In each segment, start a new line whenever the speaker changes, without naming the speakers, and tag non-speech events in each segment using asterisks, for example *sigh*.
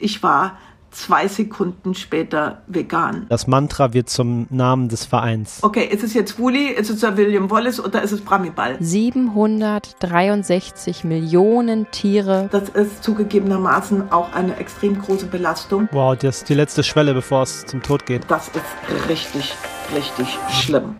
Ich war zwei Sekunden später vegan.
Das Mantra wird zum Namen des Vereins.
Okay, ist es jetzt Wooly, ist es der William Wallace oder ist es Bramiball?
763 Millionen Tiere.
Das ist zugegebenermaßen auch eine extrem große Belastung.
Wow, das ist die letzte Schwelle, bevor es zum Tod geht.
Das ist richtig, richtig schlimm.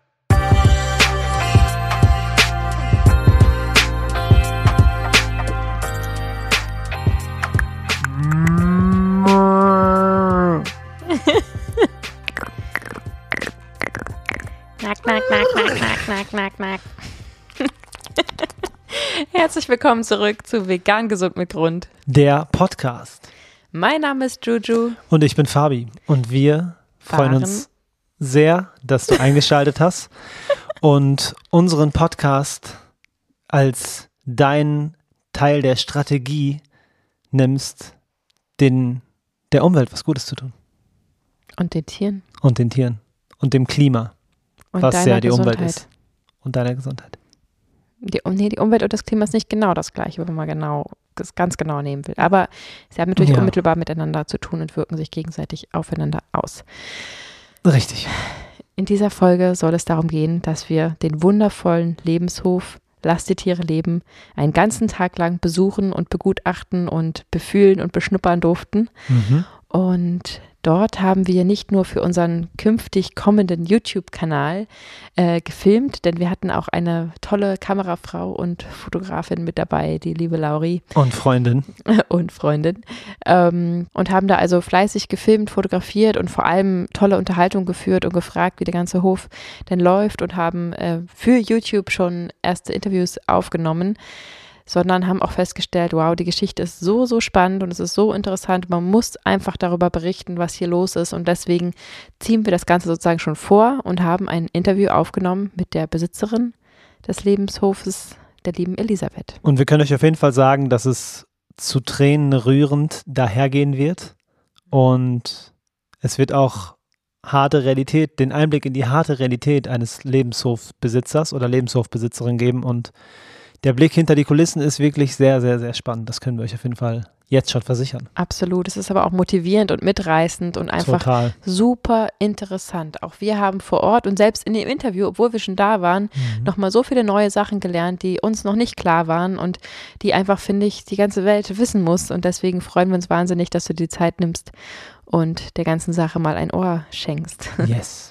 Knack, knack, knack, knack, knack, knack, knack, knack. *laughs* Herzlich willkommen zurück zu Vegan Gesund mit Grund.
Der Podcast.
Mein Name ist Juju.
Und ich bin Fabi. Und wir freuen
Waren.
uns sehr, dass du eingeschaltet hast *laughs* und unseren Podcast als dein Teil der Strategie nimmst, den, der Umwelt was Gutes zu tun.
Und den Tieren.
Und den Tieren. Und dem Klima.
Und
was ja die
Gesundheit.
Umwelt ist. Und deiner Gesundheit.
Die, nee, die Umwelt und das Klima ist nicht genau das gleiche, wenn man genau, das ganz genau nehmen will. Aber sie haben natürlich
Ja.
unmittelbar miteinander zu tun und wirken sich gegenseitig aufeinander aus.
Richtig.
In dieser Folge soll es darum gehen, dass wir den wundervollen Lebenshof Lass die Tiere leben einen ganzen Tag lang besuchen und begutachten und befühlen und beschnuppern durften.
Mhm.
Und dort haben wir nicht nur für unseren künftig kommenden YouTube-Kanal äh, gefilmt, denn wir hatten auch eine tolle Kamerafrau und Fotografin mit dabei, die liebe Lauri
Und Freundin. *laughs*
und Freundin. Ähm, und haben da also fleißig gefilmt, fotografiert und vor allem tolle Unterhaltung geführt und gefragt, wie der ganze Hof denn läuft und haben äh, für YouTube schon erste Interviews aufgenommen sondern haben auch festgestellt, wow, die Geschichte ist so, so spannend und es ist so interessant. Man muss einfach darüber berichten, was hier los ist. Und deswegen ziehen wir das Ganze sozusagen schon vor und haben ein Interview aufgenommen mit der Besitzerin des Lebenshofes, der lieben Elisabeth.
Und wir können euch auf jeden Fall sagen, dass es zu Tränen rührend dahergehen wird. Und es wird auch harte Realität, den Einblick in die harte Realität eines Lebenshofbesitzers oder Lebenshofbesitzerin geben. Und der Blick hinter die Kulissen ist wirklich sehr, sehr, sehr spannend. Das können wir euch auf jeden Fall jetzt schon versichern.
Absolut. Es ist aber auch motivierend und mitreißend und einfach
Total.
super interessant. Auch wir haben vor Ort und selbst in dem Interview, obwohl wir schon da waren,
Mhm.
nochmal so viele neue Sachen gelernt, die uns noch nicht klar waren und die einfach, finde ich, die ganze Welt wissen muss. Und deswegen freuen wir uns wahnsinnig, dass du die Zeit nimmst und der ganzen Sache mal ein Ohr schenkst. *laughs*
Yes.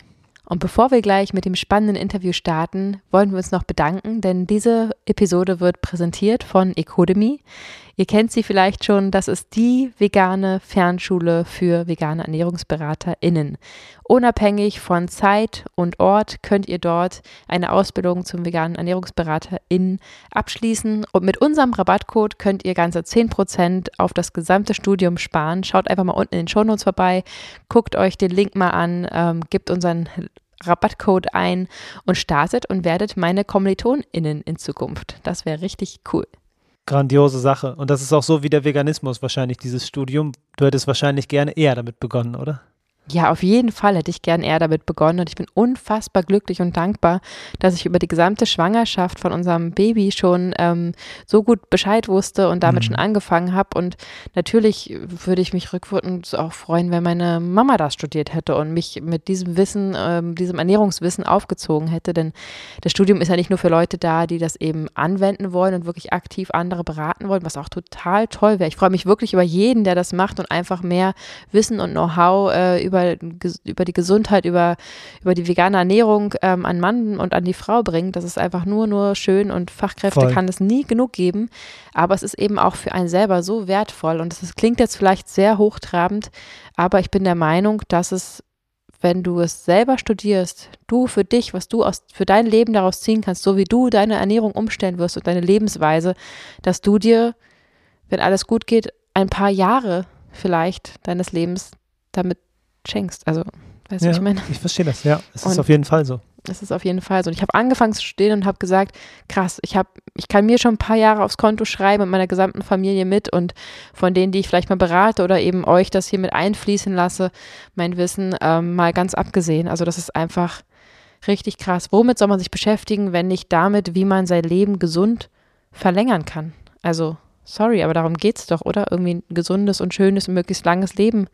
Und bevor wir gleich mit dem spannenden Interview starten, wollen wir uns noch bedanken, denn diese Episode wird präsentiert von Ecodemy. Ihr kennt sie vielleicht schon, das ist die vegane Fernschule für vegane ErnährungsberaterInnen. Unabhängig von Zeit und Ort könnt ihr dort eine Ausbildung zum veganen ErnährungsberaterInnen abschließen. Und mit unserem Rabattcode könnt ihr ganze 10% auf das gesamte Studium sparen. Schaut einfach mal unten in den Shownotes vorbei, guckt euch den Link mal an, ähm, gebt unseren Rabattcode ein und startet und werdet meine KommilitonInnen in Zukunft. Das wäre richtig cool.
Grandiose Sache. Und das ist auch so wie der Veganismus wahrscheinlich, dieses Studium. Du hättest wahrscheinlich gerne eher damit begonnen, oder?
Ja, auf jeden Fall hätte ich gern eher damit begonnen und ich bin unfassbar glücklich und dankbar, dass ich über die gesamte Schwangerschaft von unserem Baby schon ähm, so gut Bescheid wusste und damit
Mhm.
schon angefangen habe. Und natürlich würde ich mich rückwirkend auch freuen, wenn meine Mama das studiert hätte und mich mit diesem Wissen, ähm, diesem Ernährungswissen aufgezogen hätte. Denn das Studium ist ja nicht nur für Leute da, die das eben anwenden wollen und wirklich aktiv andere beraten wollen, was auch total toll wäre. Ich freue mich wirklich über jeden, der das macht und einfach mehr Wissen und Know-how äh, über, ges- über die Gesundheit, über, über die vegane Ernährung ähm, an Mann und an die Frau bringt. Das ist einfach nur, nur schön und Fachkräfte
Voll.
kann es nie genug geben. Aber es ist eben auch für einen selber so wertvoll und es klingt jetzt vielleicht sehr hochtrabend, aber ich bin der Meinung, dass es wenn du es selber studierst, du für dich, was du aus, für dein Leben daraus ziehen kannst, so wie du deine Ernährung umstellen wirst und deine Lebensweise, dass du dir, wenn alles gut geht, ein paar Jahre vielleicht deines Lebens damit schenkst. Also, weißt du,
ja,
was ich meine?
ich verstehe das, ja. Es ist
Und-
auf jeden Fall so.
Das ist auf jeden Fall so. Und ich habe angefangen zu studieren und habe gesagt, krass, ich habe, ich kann mir schon ein paar Jahre aufs Konto schreiben mit meiner gesamten Familie mit und von denen, die ich vielleicht mal berate oder eben euch das hier mit einfließen lasse, mein Wissen ähm, mal ganz abgesehen. Also das ist einfach richtig krass. Womit soll man sich beschäftigen, wenn nicht damit, wie man sein Leben gesund verlängern kann? Also sorry, aber darum geht's doch, oder? Irgendwie ein gesundes und schönes und möglichst langes Leben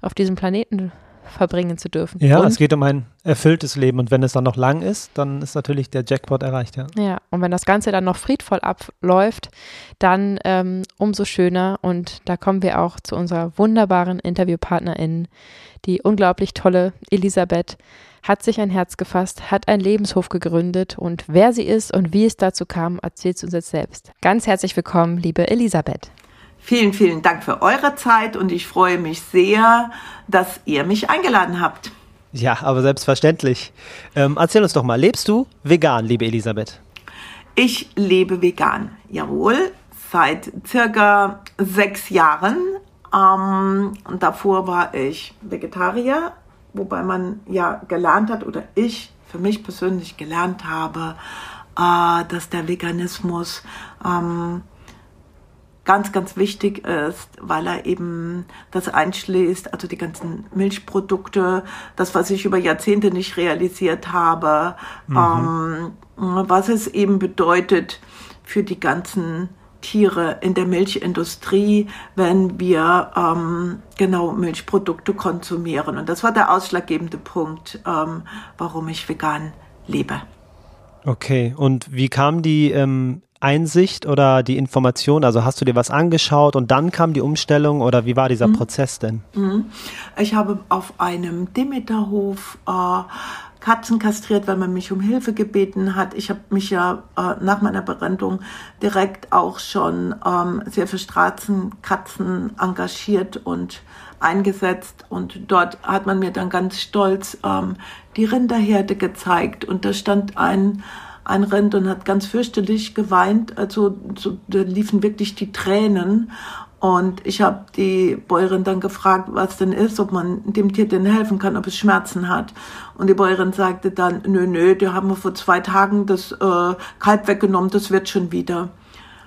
auf diesem Planeten verbringen zu dürfen.
Ja,
und?
es geht um ein erfülltes Leben und wenn es dann noch lang ist, dann ist natürlich der Jackpot erreicht, ja.
Ja, und wenn das Ganze dann noch friedvoll abläuft, dann ähm, umso schöner und da kommen wir auch zu unserer wunderbaren Interviewpartnerin, die unglaublich tolle Elisabeth hat sich ein Herz gefasst, hat einen Lebenshof gegründet und wer sie ist und wie es dazu kam, erzählt sie uns jetzt selbst. Ganz herzlich willkommen, liebe Elisabeth.
Vielen, vielen Dank für eure Zeit und ich freue mich sehr, dass ihr mich eingeladen habt.
Ja, aber selbstverständlich. Ähm, erzähl uns doch mal, lebst du vegan, liebe Elisabeth?
Ich lebe vegan, jawohl, seit circa sechs Jahren. Ähm, und davor war ich Vegetarier, wobei man ja gelernt hat oder ich für mich persönlich gelernt habe, äh, dass der Veganismus ähm, ganz, ganz wichtig ist, weil er eben das einschließt, also die ganzen Milchprodukte, das, was ich über Jahrzehnte nicht realisiert habe, mhm. ähm, was es eben bedeutet für die ganzen Tiere in der Milchindustrie, wenn wir ähm, genau Milchprodukte konsumieren. Und das war der ausschlaggebende Punkt, ähm, warum ich vegan lebe.
Okay, und wie kam die ähm, Einsicht oder die Information? Also hast du dir was angeschaut und dann kam die Umstellung oder wie war dieser mhm. Prozess denn?
Mhm. Ich habe auf einem Demeterhof äh, Katzen kastriert, weil man mich um Hilfe gebeten hat. Ich habe mich ja äh, nach meiner Berentung direkt auch schon ähm, sehr für Straßenkatzen engagiert und eingesetzt und dort hat man mir dann ganz stolz ähm, die Rinderherde gezeigt und da stand ein ein Rind und hat ganz fürchterlich geweint. Also so, da liefen wirklich die Tränen. Und ich habe die Bäuerin dann gefragt, was denn ist, ob man dem Tier denn helfen kann, ob es Schmerzen hat. Und die Bäuerin sagte dann, nö, nö, die haben wir vor zwei Tagen das äh, Kalb weggenommen, das wird schon wieder.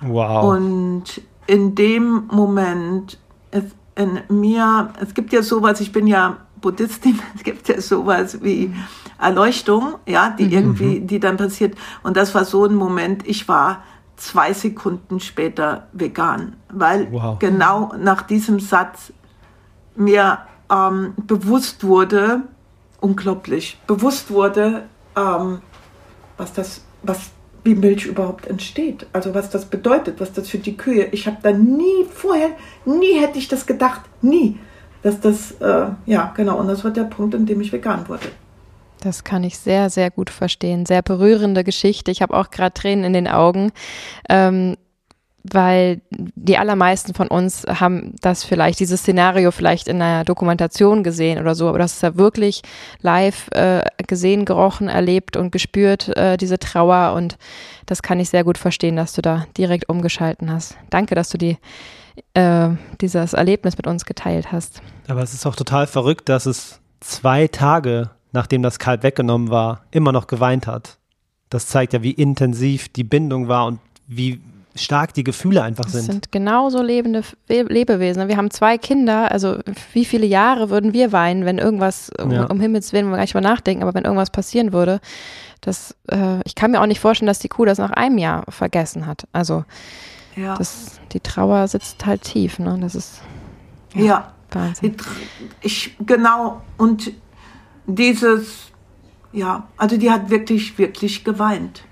Wow.
Und in dem Moment ist in mir, es gibt ja sowas, ich bin ja Buddhistin, *laughs* es gibt ja sowas wie Erleuchtung, ja, die mhm. irgendwie, die dann passiert. Und das war so ein Moment, ich war zwei Sekunden später vegan, weil wow. genau nach diesem Satz mir ähm, bewusst wurde, unglaublich, bewusst wurde, ähm, was das, was wie Milch überhaupt entsteht, also was das bedeutet, was das für die Kühe. Ich habe da nie vorher, nie hätte ich das gedacht, nie, dass das, äh, ja genau, und das war der Punkt, in dem ich vegan wurde.
Das kann ich sehr, sehr gut verstehen. Sehr berührende Geschichte. Ich habe auch gerade Tränen in den Augen. Ähm, weil die allermeisten von uns haben das vielleicht, dieses Szenario vielleicht in einer Dokumentation gesehen oder so, aber das ist ja wirklich live äh, gesehen, gerochen, erlebt und gespürt, äh, diese Trauer und das kann ich sehr gut verstehen, dass du da direkt umgeschalten hast. Danke, dass du die, äh, dieses Erlebnis mit uns geteilt hast.
Aber es ist auch total verrückt, dass es zwei Tage nachdem das Kalb weggenommen war, immer noch geweint hat. Das zeigt ja, wie intensiv die Bindung war und wie stark die Gefühle einfach sind. Das
sind genauso lebende Lebewesen. Wir haben zwei Kinder, also wie viele Jahre würden wir weinen, wenn irgendwas, ja. um, Himmels Willen, wir gar nicht mal nachdenken, aber wenn irgendwas passieren würde, das, äh, ich kann mir auch nicht vorstellen, dass die Kuh das nach einem Jahr vergessen hat. Also ja. das, die Trauer sitzt halt tief, ne? Das ist
ja, ja. Wahnsinn. Ich, genau, und dieses, ja, also die hat wirklich, wirklich geweint.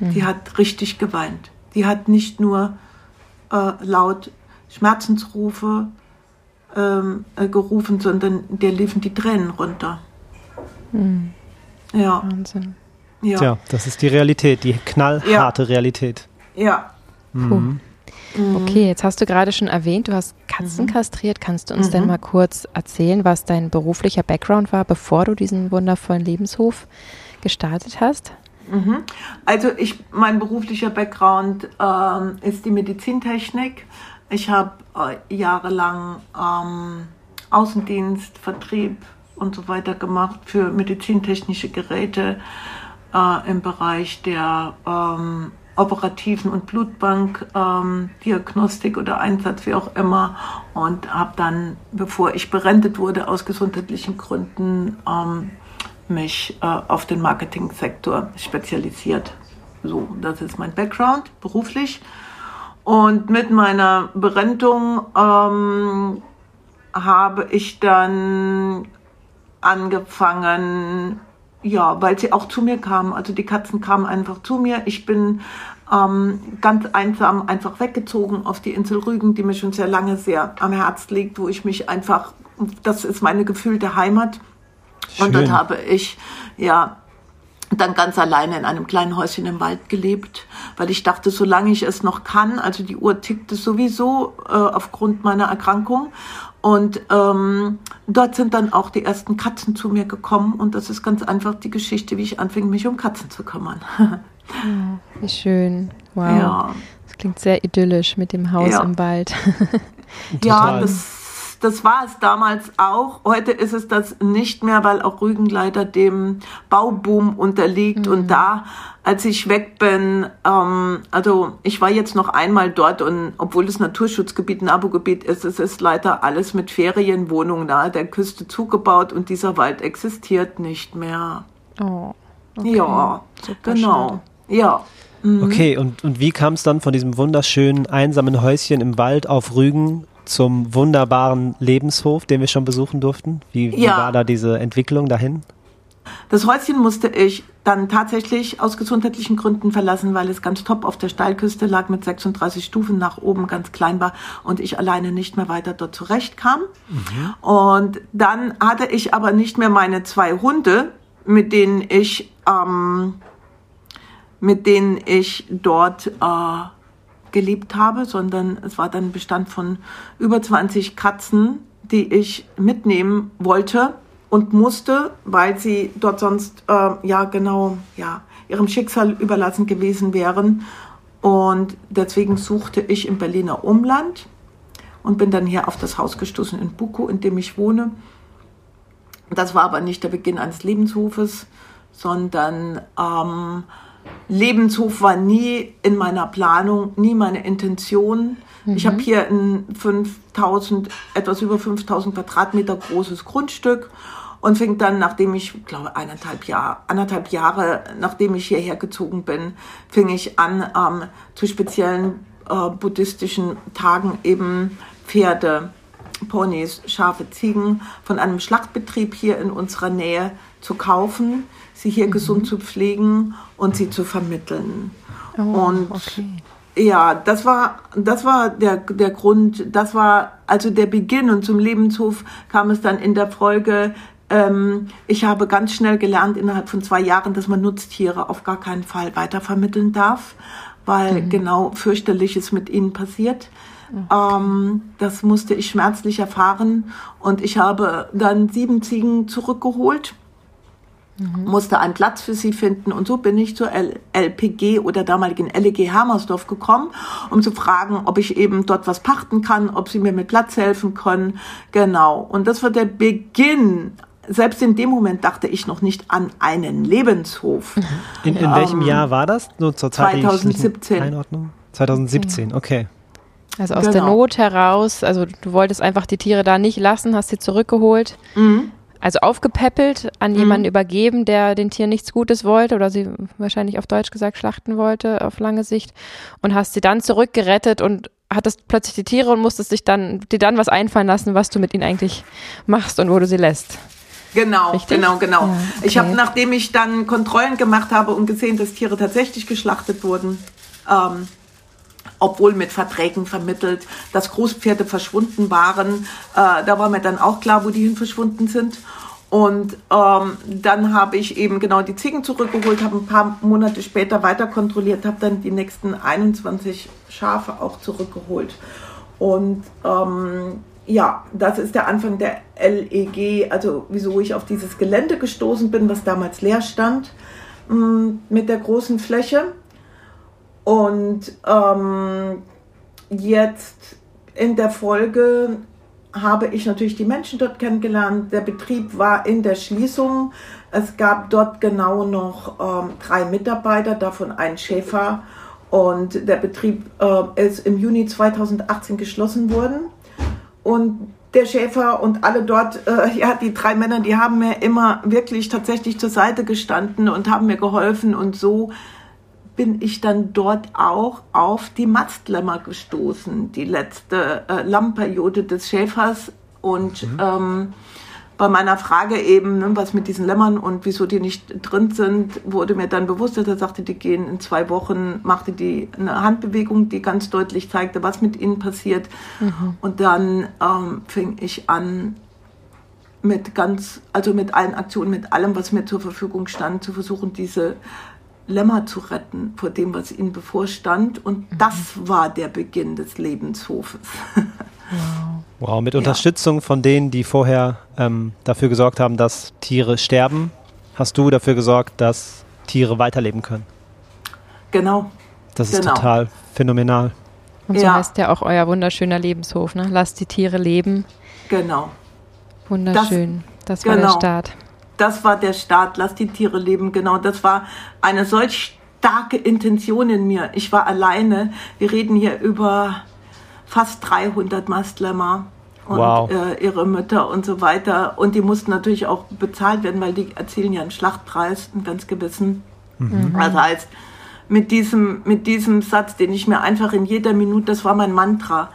Mhm. Die hat richtig geweint. Die hat nicht nur äh, laut Schmerzensrufe ähm, äh, gerufen, sondern der liefen die Tränen runter.
Mhm.
Ja. Wahnsinn. Ja. Tja, das ist die Realität, die knallharte ja. Realität.
Ja.
Mhm. Mhm. Okay, jetzt hast du gerade schon erwähnt, du hast Katzen mhm. kastriert. Kannst du uns mhm. denn mal kurz erzählen, was dein beruflicher Background war, bevor du diesen wundervollen Lebenshof gestartet hast?
Mhm. Also ich, mein beruflicher Background ähm, ist die Medizintechnik. Ich habe äh, jahrelang ähm, Außendienst, Vertrieb und so weiter gemacht für medizintechnische Geräte äh, im Bereich der ähm, operativen und Blutbankdiagnostik ähm, oder Einsatz, wie auch immer. Und habe dann, bevor ich berentet wurde, aus gesundheitlichen Gründen ähm, mich äh, auf den Marketingsektor spezialisiert. So, das ist mein Background beruflich. Und mit meiner Berentung ähm, habe ich dann angefangen, ja, weil sie auch zu mir kamen. Also die Katzen kamen einfach zu mir. Ich bin ähm, ganz einsam einfach weggezogen auf die Insel Rügen, die mir schon sehr lange sehr am Herz liegt, wo ich mich einfach, das ist meine gefühlte Heimat. Schön. Und dort habe ich, ja, dann ganz alleine in einem kleinen Häuschen im Wald gelebt, weil ich dachte, solange ich es noch kann, also die Uhr tickte sowieso äh, aufgrund meiner Erkrankung und ähm, dort sind dann auch die ersten Katzen zu mir gekommen und das ist ganz einfach die Geschichte, wie ich anfing, mich um Katzen zu kümmern. *laughs*
ja, wie schön. Wow. Ja. Das klingt sehr idyllisch mit dem Haus ja. im Wald. *laughs*
ja, das das war es damals auch. Heute ist es das nicht mehr, weil auch Rügen leider dem Bauboom unterliegt. Mhm. Und da, als ich weg bin, ähm, also ich war jetzt noch einmal dort und obwohl es Naturschutzgebiet, ein Abo-Gebiet ist, es ist leider alles mit Ferienwohnungen nahe der Küste zugebaut und dieser Wald existiert nicht mehr. Oh. Okay. Ja, Super genau. Schade. Ja.
Mhm. Okay, und, und wie kam es dann von diesem wunderschönen, einsamen Häuschen im Wald auf Rügen zum wunderbaren Lebenshof, den wir schon besuchen durften? Wie, wie ja. war da diese Entwicklung dahin?
Das Häuschen musste ich dann tatsächlich aus gesundheitlichen Gründen verlassen, weil es ganz top auf der Steilküste lag mit 36 Stufen nach oben ganz klein war und ich alleine nicht mehr weiter dort zurechtkam. Mhm. Und dann hatte ich aber nicht mehr meine zwei Hunde, mit denen ich ähm, mit denen ich dort äh, gelebt habe, sondern es war dann Bestand von über 20 Katzen, die ich mitnehmen wollte und musste, weil sie dort sonst äh, ja genau ja ihrem Schicksal überlassen gewesen wären. Und deswegen suchte ich im Berliner Umland und bin dann hier auf das Haus gestoßen in Buko, in dem ich wohne. Das war aber nicht der Beginn eines Lebenshofes, sondern ähm, Lebenshof war nie in meiner Planung, nie meine Intention. Mhm. Ich habe hier ein 5000, etwas über 5000 Quadratmeter großes Grundstück und fing dann, nachdem ich, glaube eineinhalb Jahre, anderthalb Jahre, nachdem ich hierher gezogen bin, fing ich an, ähm, zu speziellen äh, buddhistischen Tagen eben Pferde, Ponys, Schafe, Ziegen von einem Schlachtbetrieb hier in unserer Nähe zu kaufen sie hier mhm. gesund zu pflegen und sie zu vermitteln. Oh, und okay. ja, das war, das war der, der Grund, das war also der Beginn und zum Lebenshof kam es dann in der Folge, ähm, ich habe ganz schnell gelernt innerhalb von zwei Jahren, dass man Nutztiere auf gar keinen Fall weitervermitteln darf, weil mhm. genau fürchterliches mit ihnen passiert. Okay. Ähm, das musste ich schmerzlich erfahren und ich habe dann sieben Ziegen zurückgeholt Mhm. musste einen Platz für sie finden und so bin ich zur L LPG oder damaligen LEG Hammersdorf gekommen, um zu fragen, ob ich eben dort was pachten kann, ob sie mir mit Platz helfen können. Genau. Und das war der Beginn. Selbst in dem Moment dachte ich noch nicht an einen Lebenshof.
In, in welchem ähm, Jahr war das?
Nur zur Zeit 2017.
Einordnung? 2017, okay.
Also aus genau. der Not heraus, also du wolltest einfach die Tiere da nicht lassen, hast sie zurückgeholt. Mhm also aufgepäppelt, an mhm. jemanden übergeben, der den Tieren nichts Gutes wollte oder sie wahrscheinlich auf Deutsch gesagt schlachten wollte auf lange Sicht und hast sie dann zurückgerettet und hattest plötzlich die Tiere und musstest dich dann, dir dann was einfallen lassen, was du mit ihnen eigentlich machst und wo du sie lässt.
Genau, Richtig? genau, genau. Ja, okay. Ich habe, nachdem ich dann Kontrollen gemacht habe und gesehen, dass Tiere tatsächlich geschlachtet wurden, ähm, obwohl mit Verträgen vermittelt, dass Großpferde verschwunden waren. Äh, da war mir dann auch klar, wo die hin verschwunden sind. Und ähm, dann habe ich eben genau die Ziegen zurückgeholt, habe ein paar Monate später weiter kontrolliert, habe dann die nächsten 21 Schafe auch zurückgeholt. Und ähm, ja, das ist der Anfang der LEG, also wieso ich auf dieses Gelände gestoßen bin, was damals leer stand, mm, mit der großen Fläche. Und ähm, jetzt in der Folge habe ich natürlich die Menschen dort kennengelernt. Der Betrieb war in der Schließung. Es gab dort genau noch ähm, drei Mitarbeiter, davon ein Schäfer. Und der Betrieb äh, ist im Juni 2018 geschlossen worden. Und der Schäfer und alle dort, äh, *laughs* ja, die drei Männer, die haben mir immer wirklich tatsächlich zur Seite gestanden und haben mir geholfen. Und so bin ich dann dort auch auf die Mastlämmer gestoßen, die letzte äh, Lammperiode des Schäfers. Und mhm. ähm, bei meiner Frage eben, ne, was mit diesen Lämmern und wieso die nicht drin sind, wurde mir dann bewusst, dass er sagte, die gehen in zwei Wochen, machte die eine Handbewegung, die ganz deutlich zeigte, was mit ihnen passiert. Mhm. Und dann ähm, fing ich an, mit ganz, also mit allen Aktionen, mit allem, was mir zur Verfügung stand, zu versuchen, diese Lämmer zu retten vor dem, was ihnen bevorstand. Und mhm. das war der Beginn des Lebenshofes.
Wow, wow mit Unterstützung von denen, die vorher ähm, dafür gesorgt haben, dass Tiere sterben, hast du dafür gesorgt, dass Tiere weiterleben können.
Genau.
Das ist genau. total phänomenal.
Und so ja. heißt ja auch euer wunderschöner Lebenshof, ne? Lasst die Tiere leben.
Genau.
Wunderschön. Das, das war genau. der Start.
Das war der Start. Lass die Tiere leben. Genau. Das war eine solch starke Intention in mir. Ich war alleine. Wir reden hier über fast 300 Mastlämmer und wow. äh, ihre Mütter und so weiter. Und die mussten natürlich auch bezahlt werden, weil die erzielen ja einen Schlachtpreis, einen ganz gewissen. Mhm. Das heißt, mit diesem, mit diesem Satz, den ich mir einfach in jeder Minute, das war mein Mantra,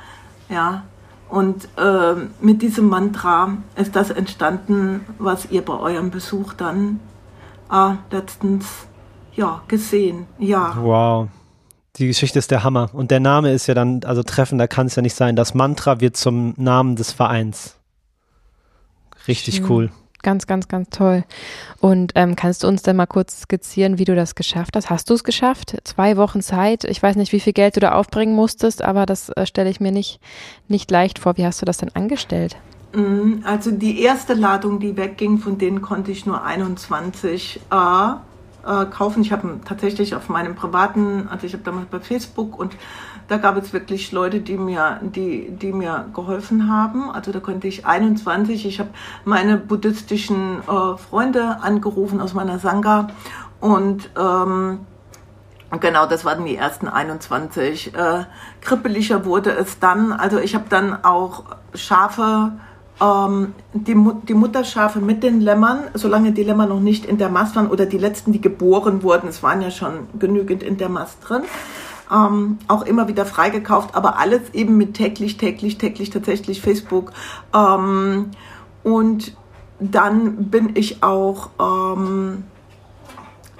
ja, und äh, mit diesem Mantra ist das entstanden, was ihr bei eurem Besuch dann äh, letztens ja, gesehen. Ja.
Wow. Die Geschichte ist der Hammer. Und der Name ist ja dann, also treffender kann es ja nicht sein. Das Mantra wird zum Namen des Vereins. Richtig Schön. cool.
Ganz, ganz, ganz toll. Und ähm, kannst du uns denn mal kurz skizzieren, wie du das geschafft hast? Hast du es geschafft? Zwei Wochen Zeit. Ich weiß nicht, wie viel Geld du da aufbringen musstest, aber das äh, stelle ich mir nicht, nicht leicht vor. Wie hast du das denn angestellt?
Mm, also die erste Ladung, die wegging, von denen konnte ich nur 21 äh, kaufen. Ich habe tatsächlich auf meinem privaten, also ich habe damals bei Facebook und da gab es wirklich Leute, die mir, die, die mir geholfen haben. Also da konnte ich 21, ich habe meine buddhistischen äh, Freunde angerufen aus meiner Sangha und ähm, Genau, das waren die ersten 21. Äh, krippeliger wurde es dann. Also ich habe dann auch Schafe, ähm, die, die Mutterschafe mit den Lämmern, solange die Lämmer noch nicht in der Mast waren oder die letzten, die geboren wurden, es waren ja schon genügend in der Mast drin, ähm, auch immer wieder freigekauft, aber alles eben mit täglich, täglich, täglich tatsächlich Facebook. Ähm, und dann bin ich auch, ähm,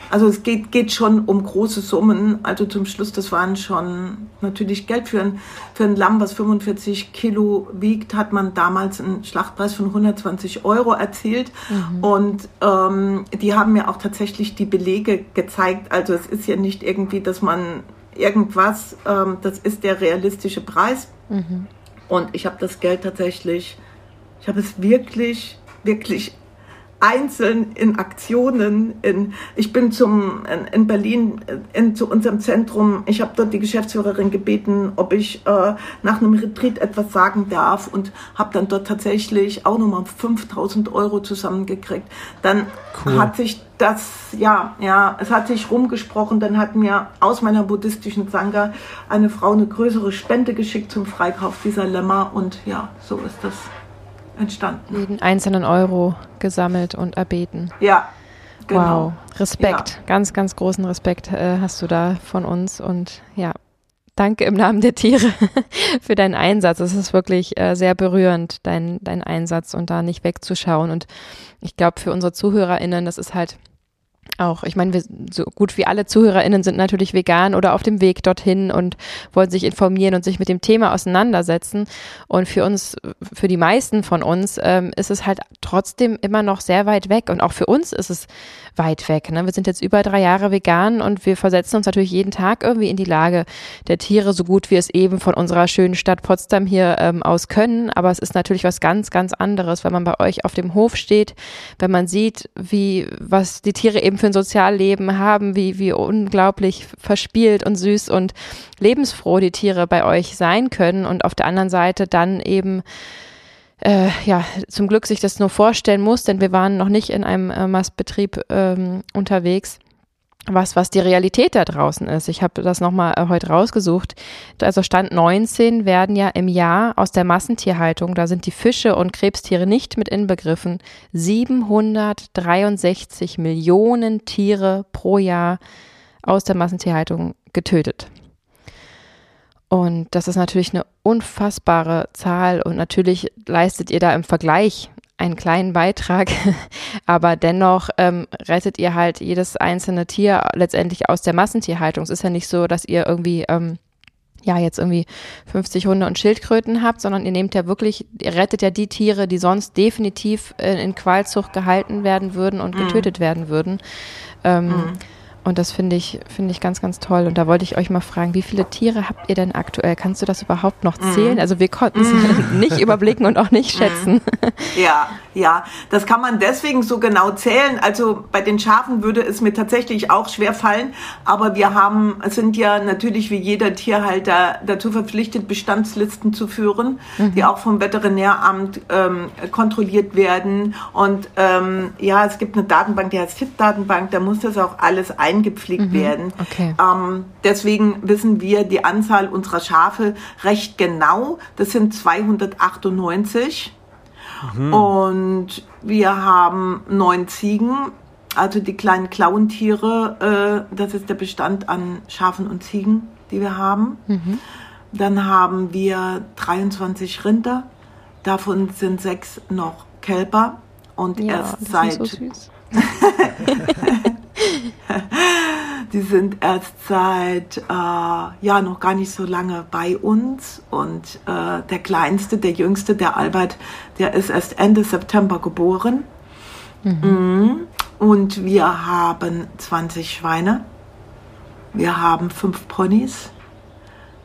also es geht, geht schon um große Summen. Also zum Schluss, das waren schon natürlich Geld für ein, für ein Lamm, was 45 Kilo wiegt, hat man damals einen Schlachtpreis von 120 Euro erzielt. Mhm. Und ähm, die haben mir auch tatsächlich die Belege gezeigt. Also es ist ja nicht irgendwie, dass man irgendwas, ähm, das ist der realistische Preis. Mhm. Und ich habe das Geld tatsächlich, ich habe es wirklich, wirklich einzeln in Aktionen. In, ich bin zum, in, in Berlin in, zu unserem Zentrum, ich habe dort die Geschäftsführerin gebeten, ob ich äh, nach einem Retreat etwas sagen darf und habe dann dort tatsächlich auch nochmal 5000 Euro zusammengekriegt. Dann cool. hat sich das, ja, ja, es hat sich rumgesprochen, dann hat mir aus meiner buddhistischen Sangha eine Frau eine größere Spende geschickt zum Freikauf dieser Lämmer und ja, so ist das entstanden.
Jeden einzelnen Euro gesammelt und erbeten.
Ja.
Genau. Wow, Respekt, ja. ganz, ganz großen Respekt äh, hast du da von uns und ja, danke im Namen der Tiere *laughs* für deinen Einsatz. Es ist wirklich äh, sehr berührend, dein, dein Einsatz und da nicht wegzuschauen. Und ich glaube, für unsere ZuhörerInnen, das ist halt auch. Ich meine, wir, so gut wie alle ZuhörerInnen sind natürlich vegan oder auf dem Weg dorthin und wollen sich informieren und sich mit dem Thema auseinandersetzen. Und für uns, für die meisten von uns, ähm, ist es halt trotzdem immer noch sehr weit weg. Und auch für uns ist es weit weg. Ne? Wir sind jetzt über drei Jahre vegan und wir versetzen uns natürlich jeden Tag irgendwie in die Lage der Tiere, so gut wir es eben von unserer schönen Stadt Potsdam hier ähm, aus können. Aber es ist natürlich was ganz, ganz anderes, wenn man bei euch auf dem Hof steht, wenn man sieht, wie, was die Tiere eben für ein Sozialleben haben, wie, wie unglaublich verspielt und süß und lebensfroh die Tiere bei euch sein können und auf der anderen Seite dann eben äh, ja, zum Glück sich das nur vorstellen muss, denn wir waren noch nicht in einem äh, Mastbetrieb ähm, unterwegs was, was die Realität da draußen ist. Ich habe das nochmal äh, heute rausgesucht. Also Stand 19 werden ja im Jahr aus der Massentierhaltung, da sind die Fische und Krebstiere nicht mit inbegriffen, 763 Millionen Tiere pro Jahr aus der Massentierhaltung getötet. Und das ist natürlich eine unfassbare Zahl und natürlich leistet ihr da im Vergleich einen kleinen Beitrag, *laughs* aber dennoch ähm, rettet ihr halt jedes einzelne Tier letztendlich aus der Massentierhaltung. Es ist ja nicht so, dass ihr irgendwie ähm, ja jetzt irgendwie 50 Hunde und Schildkröten habt, sondern ihr nehmt ja wirklich, ihr rettet ja die Tiere, die sonst definitiv in, in Qualzucht gehalten werden würden und mhm. getötet werden würden. Ähm, mhm. Und das finde ich, finde ich ganz, ganz toll. Und da wollte ich euch mal fragen, wie viele Tiere habt ihr denn aktuell? Kannst du das überhaupt noch mhm. zählen? Also wir konnten es mm. *laughs* nicht überblicken und auch nicht schätzen.
Ja, ja, das kann man deswegen so genau zählen. Also bei den Schafen würde es mir tatsächlich auch schwer fallen, aber wir haben, sind ja natürlich wie jeder Tierhalter dazu verpflichtet, Bestandslisten zu führen, mhm. die auch vom Veterinäramt ähm, kontrolliert werden. Und ähm, ja, es gibt eine Datenbank, die heißt FIT-Datenbank, da muss das auch alles eingepflegt mhm. werden. Okay. Ähm, deswegen wissen wir die Anzahl unserer Schafe recht genau. Das sind 298. Mhm. Und wir haben neun Ziegen, also die kleinen Klauentiere. Äh, das ist der Bestand an Schafen und Ziegen, die wir haben. Mhm. Dann haben wir 23 Rinder. Davon sind sechs noch Kälber. Und ja, erst seit. So *laughs* *laughs* die sind erst seit äh, ja noch gar nicht so lange bei uns und äh, der kleinste, der jüngste, der Albert, der ist erst Ende September geboren. Mhm. Mhm. Und wir haben 20 Schweine, wir haben fünf Ponys,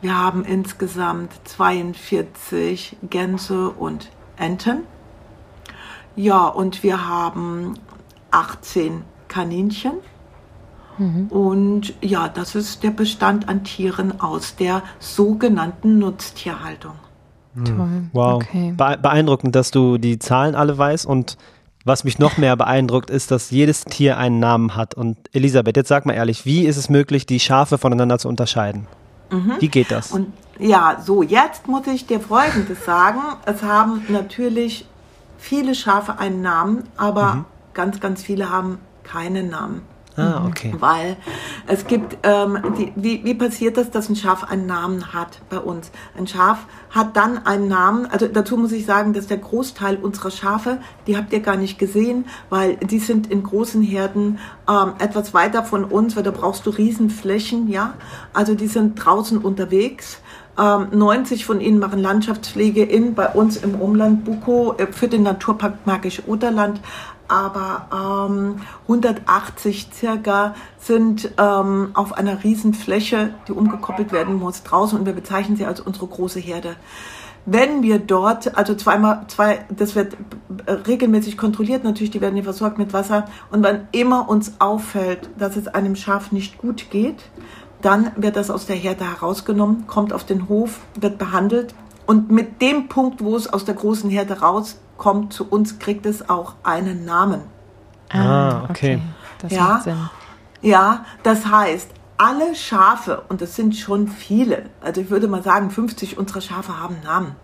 wir haben insgesamt 42 Gänse und Enten. Ja, und wir haben 18 Kaninchen Mhm. Und ja, das ist der Bestand an Tieren aus der sogenannten Nutztierhaltung.
Hm. Toll. Wow. Okay. beeindruckend, dass du die Zahlen alle weißt und was mich noch mehr beeindruckt, ist, dass jedes Tier einen Namen hat. Und Elisabeth, jetzt sag mal ehrlich, wie ist es möglich, die Schafe voneinander zu unterscheiden? Mhm. Wie geht das?
Und ja, so jetzt muss ich dir Folgendes sagen. Es haben natürlich viele Schafe einen Namen, aber mhm. ganz, ganz viele haben keinen Namen.
Ah, mhm. okay.
Weil es gibt, ähm, die, wie, wie passiert das, dass ein Schaf einen Namen hat bei uns? Ein Schaf hat dann einen Namen, also dazu muss ich sagen, dass der Großteil unserer Schafe, die habt ihr gar nicht gesehen, weil die sind in großen Herden ähm, etwas weiter von uns, weil da brauchst du Riesenflächen, ja. Also die sind draußen unterwegs. 90 ähm, von ihnen machen Landschaftspflege in bei uns im Umland Buko äh, für den Naturpark Magisch Oderland aber ähm, 180 circa sind ähm, auf einer Riesenfläche, die umgekoppelt werden muss, draußen und wir bezeichnen sie als unsere große Herde. Wenn wir dort, also zweimal, zwei, das wird regelmäßig kontrolliert, natürlich, die werden hier versorgt mit Wasser. Und wenn immer uns auffällt, dass es einem Schaf nicht gut geht, dann wird das aus der Herde herausgenommen, kommt auf den Hof, wird behandelt. Und mit dem Punkt, wo es aus der großen Herde raus kommt zu uns, kriegt es auch einen Namen.
Ah, okay. okay.
Das ja, macht Sinn. Ja, das heißt, alle Schafe, und das sind schon viele, also ich würde mal sagen, 50 unserer Schafe haben Namen.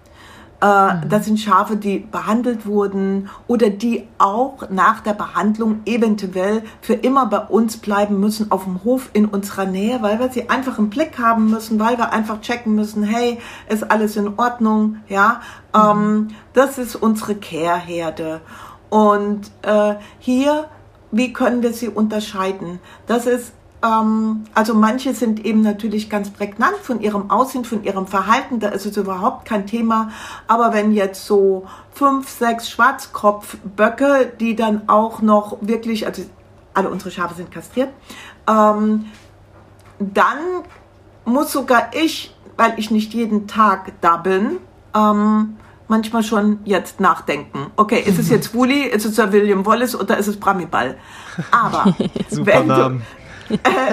Äh, mhm. Das sind Schafe, die behandelt wurden oder die auch nach der Behandlung eventuell für immer bei uns bleiben müssen auf dem Hof in unserer Nähe, weil wir sie einfach im Blick haben müssen, weil wir einfach checken müssen, hey, ist alles in Ordnung, ja. Mhm. Ähm, das ist unsere Care-Herde. Und äh, hier, wie können wir sie unterscheiden? Das ist ähm, also manche sind eben natürlich ganz prägnant von ihrem Aussehen, von ihrem Verhalten, da ist es überhaupt kein Thema. Aber wenn jetzt so fünf, sechs Schwarzkopfböcke, die dann auch noch wirklich, also alle unsere Schafe sind kastriert, ähm, dann muss sogar ich, weil ich nicht jeden Tag da bin, ähm, manchmal schon jetzt nachdenken. Okay, ist es jetzt *laughs* Wooly, ist es Sir William Wallace oder ist es Bramiball? Aber *laughs* wenn du,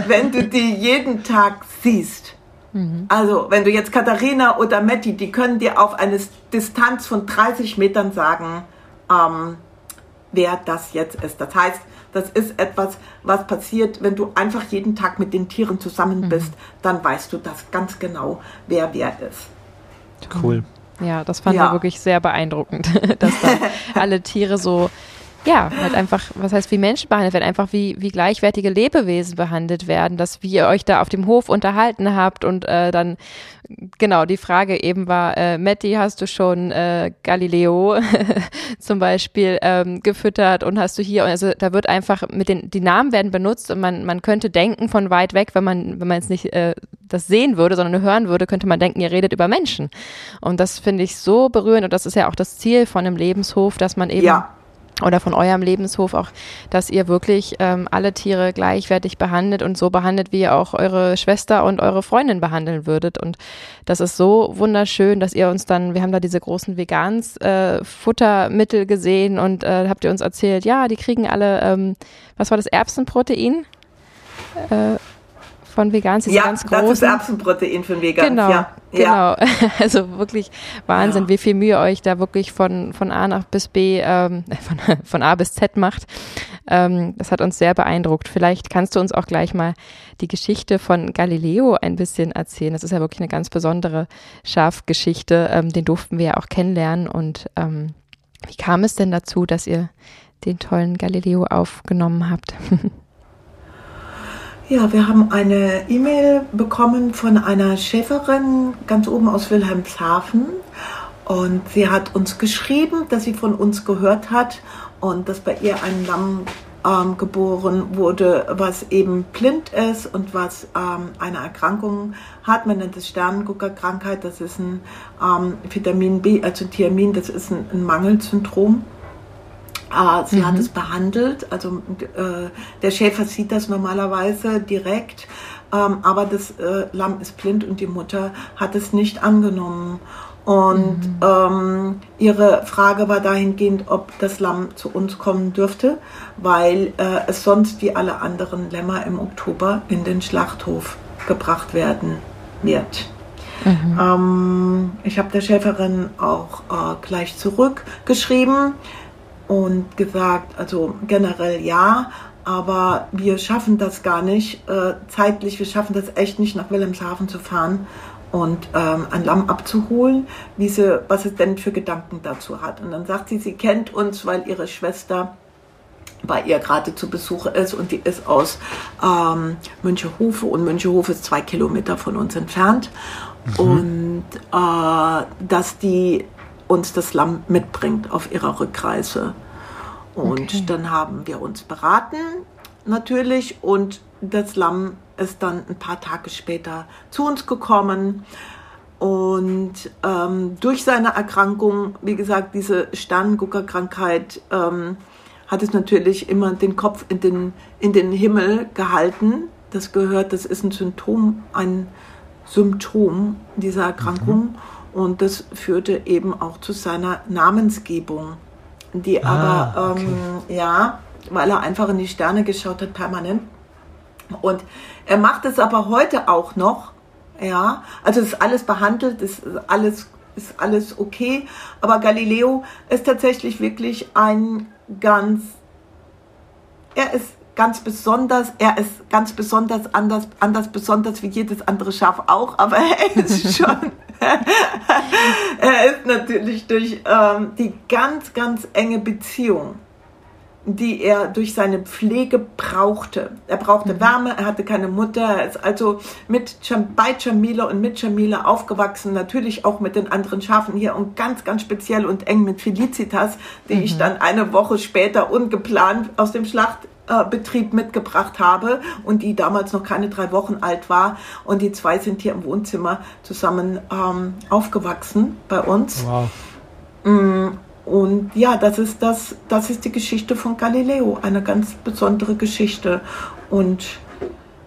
wenn du die jeden Tag siehst, mhm. also wenn du jetzt Katharina oder Matti, die können dir auf eine Distanz von 30 Metern sagen, ähm, wer das jetzt ist. Das heißt, das ist etwas, was passiert, wenn du einfach jeden Tag mit den Tieren zusammen mhm. bist, mhm. dann weißt du das ganz genau, wer wer ist.
Cool.
Ja, das fand ja. ich wirklich sehr beeindruckend, *laughs* dass da *laughs* alle Tiere so ja, halt einfach, was heißt wie Menschen behandelt werden, einfach wie, wie gleichwertige Lebewesen behandelt werden, dass wie ihr euch da auf dem Hof unterhalten habt und äh, dann, genau, die Frage eben war, äh, Matti, hast du schon äh, Galileo *laughs* zum Beispiel ähm, gefüttert und hast du hier, also da wird einfach mit den, die Namen werden benutzt und man, man könnte denken von weit weg, wenn man, wenn man jetzt nicht äh, das sehen würde, sondern hören würde, könnte man denken, ihr redet über Menschen. Und das finde ich so berührend und das ist ja auch das Ziel von einem Lebenshof, dass man eben
Ja,
oder von eurem Lebenshof auch, dass ihr wirklich ähm, alle Tiere gleichwertig behandelt und so behandelt, wie ihr auch eure Schwester und eure Freundin behandeln würdet. Und das ist so wunderschön, dass ihr uns dann, wir haben da diese großen Vegans äh, Futtermittel gesehen und äh, habt ihr uns erzählt, ja, die kriegen alle, ähm, was war das, Erbsenprotein? Äh, von Vegans, diese
ja
ganz
das ist. Erbsenprotein für Vegan.
Genau,
ja. Ja.
genau. *laughs* Also wirklich Wahnsinn,
Ja.
wie viel Mühe euch da wirklich von, von A nach bis B, ähm, *laughs* von, von A bis Z macht. Ähm, das hat uns sehr beeindruckt. Vielleicht kannst du uns auch gleich mal die Geschichte von Galileo ein bisschen erzählen. Das ist ja wirklich eine ganz besondere Schafgeschichte. Ähm, den durften wir ja auch kennenlernen. Und ähm, wie kam es denn dazu, dass ihr den tollen Galileo aufgenommen habt? *laughs*
Ja, wir haben eine E-Mail bekommen von einer Schäferin ganz oben aus Wilhelmshaven. Und sie hat uns geschrieben, dass sie von uns gehört hat und dass bei ihr ein Lamm ähm, geboren wurde, was eben blind ist und was ähm, eine Erkrankung hat. Man nennt es Sternenguckerkrankheit. Das ist ein ähm, Vitamin B, also Thiamin, das ist ein, ein Mangelsyndrom. Ah, sie hat es behandelt, also äh, der Schäfer sieht das normalerweise direkt, ähm, aber das äh, Lamm ist blind und die Mutter hat es nicht angenommen. Und ähm, ihre Frage war dahingehend, ob das Lamm zu uns kommen dürfte, weil äh, es sonst wie alle anderen Lämmer im Oktober in den Schlachthof gebracht werden wird. Ähm, ich habe der Schäferin auch äh, gleich zurückgeschrieben und gesagt, also generell ja, aber wir schaffen das gar nicht äh, zeitlich, wir schaffen das echt nicht nach Wilhelmshaven zu fahren und ähm, ein Lamm abzuholen, wie sie, was es denn für Gedanken dazu hat. Und dann sagt sie, sie kennt uns, weil ihre Schwester bei ihr gerade zu Besuch ist und die ist aus ähm, Münchehofe und Münchehofe ist zwei Kilometer von uns entfernt und äh, dass die uns das Lamm mitbringt auf ihrer Rückreise. Und
Okay.
dann haben wir uns beraten natürlich und das Lamm ist dann ein paar Tage später zu uns gekommen. Und ähm, durch seine Erkrankung, wie gesagt, diese Sternenguckerkrankheit, ähm, hat es natürlich immer den Kopf in den, in den Himmel gehalten. Das gehört, das ist ein Symptom, ein Symptom dieser Erkrankung. Und das führte eben auch zu seiner Namensgebung, die
Ah,
aber,
okay.
ähm, ja, weil er einfach in die Sterne geschaut hat, permanent. Und er macht es aber heute auch noch. Ja, also es ist alles behandelt, es ist alles, ist alles okay. Aber Galileo ist tatsächlich wirklich ein ganz, er ist ganz besonders, er ist ganz besonders anders, anders besonders wie jedes andere Schaf auch, aber *laughs* er ist schon, *laughs* er ist natürlich durch ähm, die ganz, ganz enge Beziehung die er durch seine Pflege brauchte. Er brauchte Wärme, er hatte keine Mutter, er ist also mit bei Jamila und mit Jamila aufgewachsen, natürlich auch mit den anderen Schafen hier und ganz, ganz speziell und eng mit Felicitas, die ich dann eine Woche später ungeplant aus dem Schlachtbetrieb mitgebracht habe und die damals noch keine drei Wochen alt war und die zwei sind hier im Wohnzimmer zusammen ähm, aufgewachsen bei uns.
Wow.
Und ja, das ist das, das ist die Geschichte von Galileo, eine ganz besondere Geschichte. Und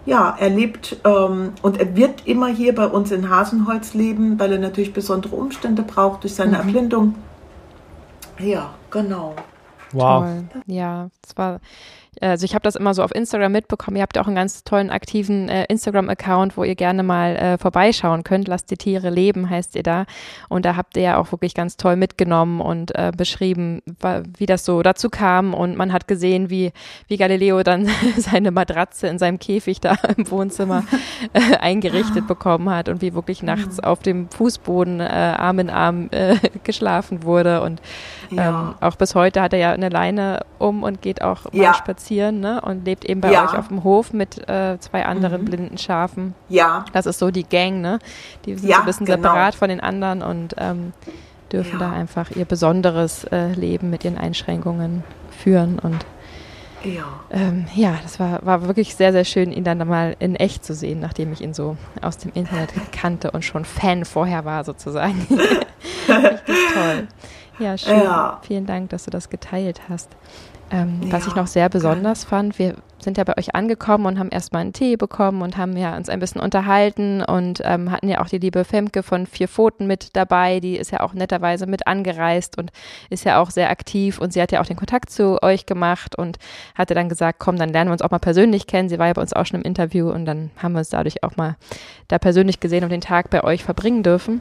ja, er lebt ähm, und er wird immer hier bei uns in Hasenholz leben, weil er natürlich besondere Umstände braucht durch seine Erblindung. Ja, genau.
Wow.
Toll. Ja, es war, also ich habe das immer so auf Instagram mitbekommen. Ihr habt ja auch einen ganz tollen aktiven äh, Instagram-Account, wo ihr gerne mal äh, vorbeischauen könnt. Lasst die Tiere leben, heißt ihr da. Und da habt ihr ja auch wirklich ganz toll mitgenommen und äh, beschrieben, wie das so dazu kam. Und man hat gesehen, wie, wie Galileo dann *laughs* seine Matratze in seinem Käfig da *laughs* im Wohnzimmer äh, eingerichtet bekommen hat und wie wirklich nachts auf dem Fußboden äh, Arm in Arm äh, *laughs* geschlafen wurde. Und ja. ähm, auch bis heute hat er ja eine Leine um und geht auch mal ja. spazieren ne? und lebt eben bei ja. euch auf dem Hof mit äh, zwei anderen mhm. blinden Schafen.
Ja.
Das ist so die Gang, ne? Die sind so ein bisschen genau. separat von den anderen und ähm, dürfen da einfach ihr besonderes äh, Leben mit ihren Einschränkungen führen und ja. Ähm, ja, das war, war wirklich sehr, sehr schön, ihn dann mal in echt zu sehen, nachdem ich ihn so aus dem Internet *laughs* kannte und schon Fan vorher war, sozusagen. *laughs* Richtig toll. Ja, schön. Ja. Vielen Dank, dass du das geteilt hast. Ähm, ja, was ich noch sehr besonders geil. fand, wir sind ja bei euch angekommen und haben erstmal einen Tee bekommen und haben ja uns ein bisschen unterhalten und ähm, hatten ja auch die liebe Femke von Vier Pfoten mit dabei, die ist ja auch netterweise mit angereist und ist ja auch sehr aktiv und sie hat ja auch den Kontakt zu euch gemacht und hatte dann gesagt, komm, dann lernen wir uns auch mal persönlich kennen. Sie war ja bei uns auch schon im Interview und dann haben wir uns dadurch auch mal da persönlich gesehen und den Tag bei euch verbringen dürfen.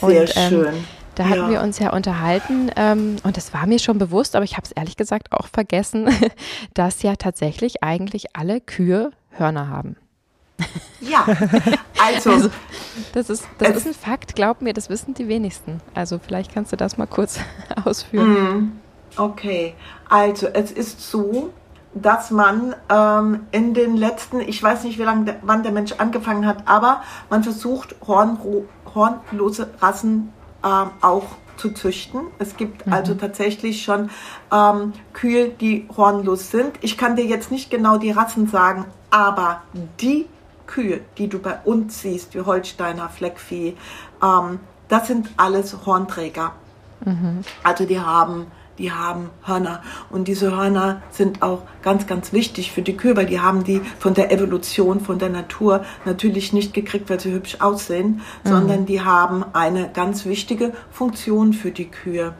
Sehr und, ähm, schön.
Da hatten ja. wir uns ja unterhalten ähm, und es war mir schon bewusst, aber ich habe es ehrlich gesagt auch vergessen, *laughs* dass ja tatsächlich eigentlich alle Kühe Hörner haben.
Ja, also, *laughs* also
das, ist, das ist ein Fakt, glaub mir, das wissen die wenigsten. Also vielleicht kannst du das mal kurz *laughs* ausführen.
Mm, okay, also es ist so, dass man ähm, in den letzten, ich weiß nicht, wie lange wann der Mensch angefangen hat, aber man versucht hornro, hornlose Rassen ähm, auch zu züchten. Es gibt mhm. also tatsächlich schon ähm, Kühe, die hornlos sind. Ich kann dir jetzt nicht genau die Rassen sagen, aber die Kühe, die du bei uns siehst, wie Holsteiner, Fleckvieh, ähm, das sind alles Hornträger. Mhm. Also die haben die haben Hörner. Und diese Hörner sind auch ganz, ganz wichtig für die Kühe, weil die haben die von der Evolution, von der Natur natürlich nicht gekriegt, weil sie hübsch aussehen, mhm. sondern die haben eine ganz wichtige Funktion für die Kühe.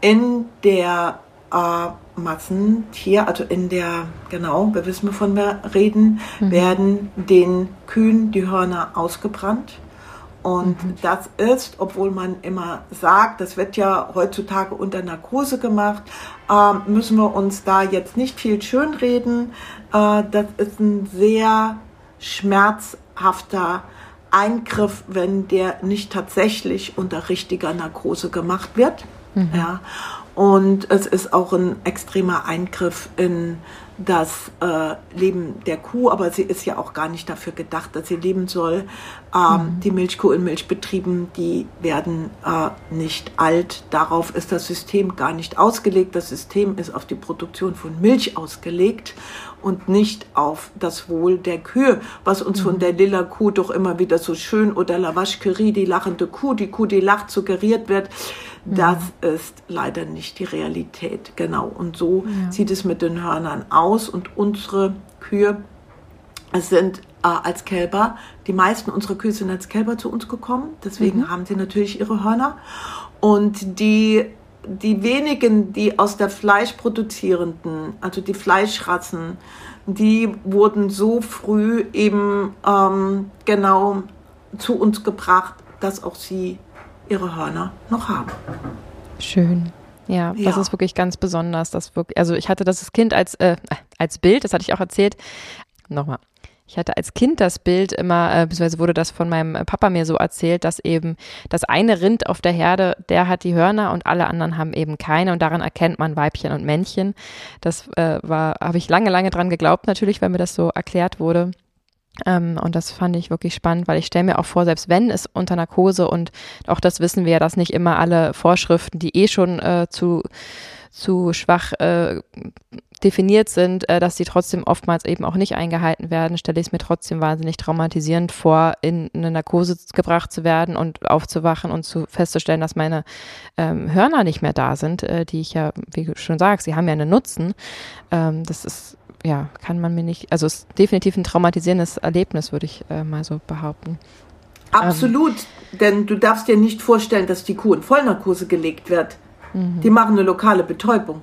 In der äh, Massentier, also in der, genau, wir wissen, wovon wir reden, mhm. werden den Kühen die Hörner ausgebrannt. Und mhm. das ist, obwohl man immer sagt, das wird ja heutzutage unter Narkose gemacht, äh, müssen wir uns da jetzt nicht viel schönreden. Äh, das ist ein sehr schmerzhafter Eingriff, wenn der nicht tatsächlich unter richtiger Narkose gemacht wird. Mhm. Ja. Und es ist auch ein extremer Eingriff in das äh, Leben der Kuh, aber sie ist ja auch gar nicht dafür gedacht, dass sie leben soll. Ähm, mhm. Die Milchkuh in Milchbetrieben, die werden äh, nicht alt. Darauf ist das System gar nicht ausgelegt. Das System ist auf die Produktion von Milch ausgelegt und nicht auf das Wohl der Kühe, was uns mhm. von der lila Kuh doch immer wieder so schön oder la vache Curie, die lachende Kuh, die Kuh, die lacht, suggeriert wird. Das mhm. ist leider nicht die Realität. Genau. Und so ja. sieht es mit den Hörnern aus. Und unsere Kühe sind äh, als Kälber, die meisten unserer Kühe sind als Kälber zu uns gekommen. Deswegen mhm. haben sie natürlich ihre Hörner. Und die die wenigen, die aus der Fleischproduzierenden, also die Fleischrassen, die wurden so früh eben ähm, genau zu uns gebracht, dass auch sie ihre Hörner noch haben.
Schön. Ja, ja, das ist wirklich ganz besonders. Das wirklich, also ich hatte das als Kind als, äh, als Bild, das hatte ich auch erzählt. Nochmal. Ich hatte als Kind das Bild immer, äh, beziehungsweise wurde das von meinem Papa mir so erzählt, dass eben das eine Rind auf der Herde, der hat die Hörner und alle anderen haben eben keine und daran erkennt man Weibchen und Männchen. Das äh, war, habe ich lange, lange dran geglaubt natürlich, weil mir das so erklärt wurde. Ähm, und das fand ich wirklich spannend, weil ich stelle mir auch vor, selbst wenn es unter Narkose und auch das wissen wir ja, dass nicht immer alle Vorschriften, die eh schon äh, zu, zu schwach äh, definiert sind, äh, dass sie trotzdem oftmals eben auch nicht eingehalten werden, stelle ich es mir trotzdem wahnsinnig traumatisierend vor, in eine Narkose gebracht zu werden und aufzuwachen und zu festzustellen, dass meine ähm, Hörner nicht mehr da sind, äh, die ich ja, wie du schon sagst, sie haben ja einen Nutzen. Ähm, das ist ja, kann man mir nicht, also es ist definitiv ein traumatisierendes Erlebnis, würde ich äh, mal so behaupten.
Absolut, ähm. denn du darfst dir nicht vorstellen, dass die Kuh in Vollnarkose gelegt wird. Mhm. Die machen eine lokale Betäubung.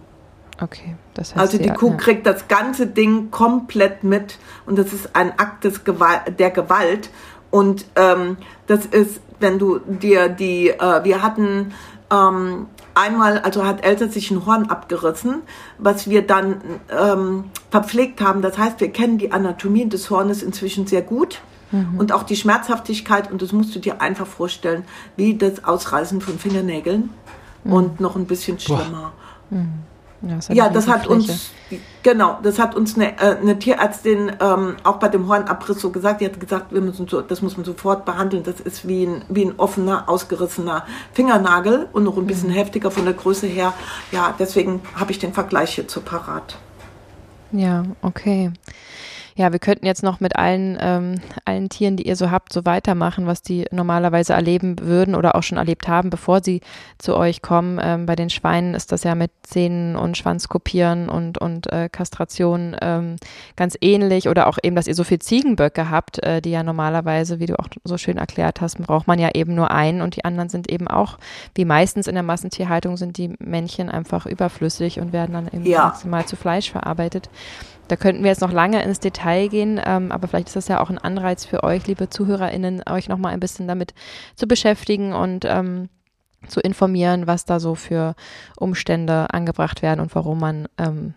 Okay,
das heißt, also die Kuh ja. kriegt das ganze Ding komplett mit und das ist ein Akt des Gewalt, der Gewalt und ähm, das ist, wenn du dir die, äh, wir hatten ähm, einmal, also hat Elsa sich ein Horn abgerissen, was wir dann ähm, verpflegt haben. Das heißt, wir kennen die Anatomie des Hornes inzwischen sehr gut. Mhm. Und auch die Schmerzhaftigkeit, und das musst du dir einfach vorstellen, wie das Ausreißen von Fingernägeln mhm. und noch ein bisschen schlimmer. Mhm. Ja, das, ja, das hat uns, genau, das hat uns eine, äh, eine Tierärztin ähm, auch bei dem Hornabriss so gesagt. Die hat gesagt, wir müssen so, das muss man sofort behandeln. Das ist wie ein, wie ein offener, ausgerissener Fingernagel und noch ein bisschen mhm. heftiger von der Größe her. Ja, deswegen habe ich den Vergleich hier zu parat.
Ja, okay. Ja, wir könnten jetzt noch mit allen, ähm, allen Tieren, die ihr so habt, so weitermachen, was die normalerweise erleben würden oder auch schon erlebt haben, bevor sie zu euch kommen. Ähm, bei den Schweinen ist das ja mit Zähnen und Schwanzkopieren und, und äh, Kastration ähm, ganz ähnlich. Oder auch eben, dass ihr so viel Ziegenböcke habt, äh, die ja normalerweise, wie du auch so schön erklärt hast, braucht man ja eben nur einen und die anderen sind eben auch, wie meistens in der Massentierhaltung, sind die Männchen einfach überflüssig und werden dann eben ja. maximal zu Fleisch verarbeitet. Da könnten wir jetzt noch lange ins Detail gehen, ähm, aber vielleicht ist das ja auch ein Anreiz für euch, liebe ZuhörerInnen, euch nochmal ein bisschen damit zu beschäftigen und ähm, zu informieren, was da so für Umstände angebracht werden und warum man ähm,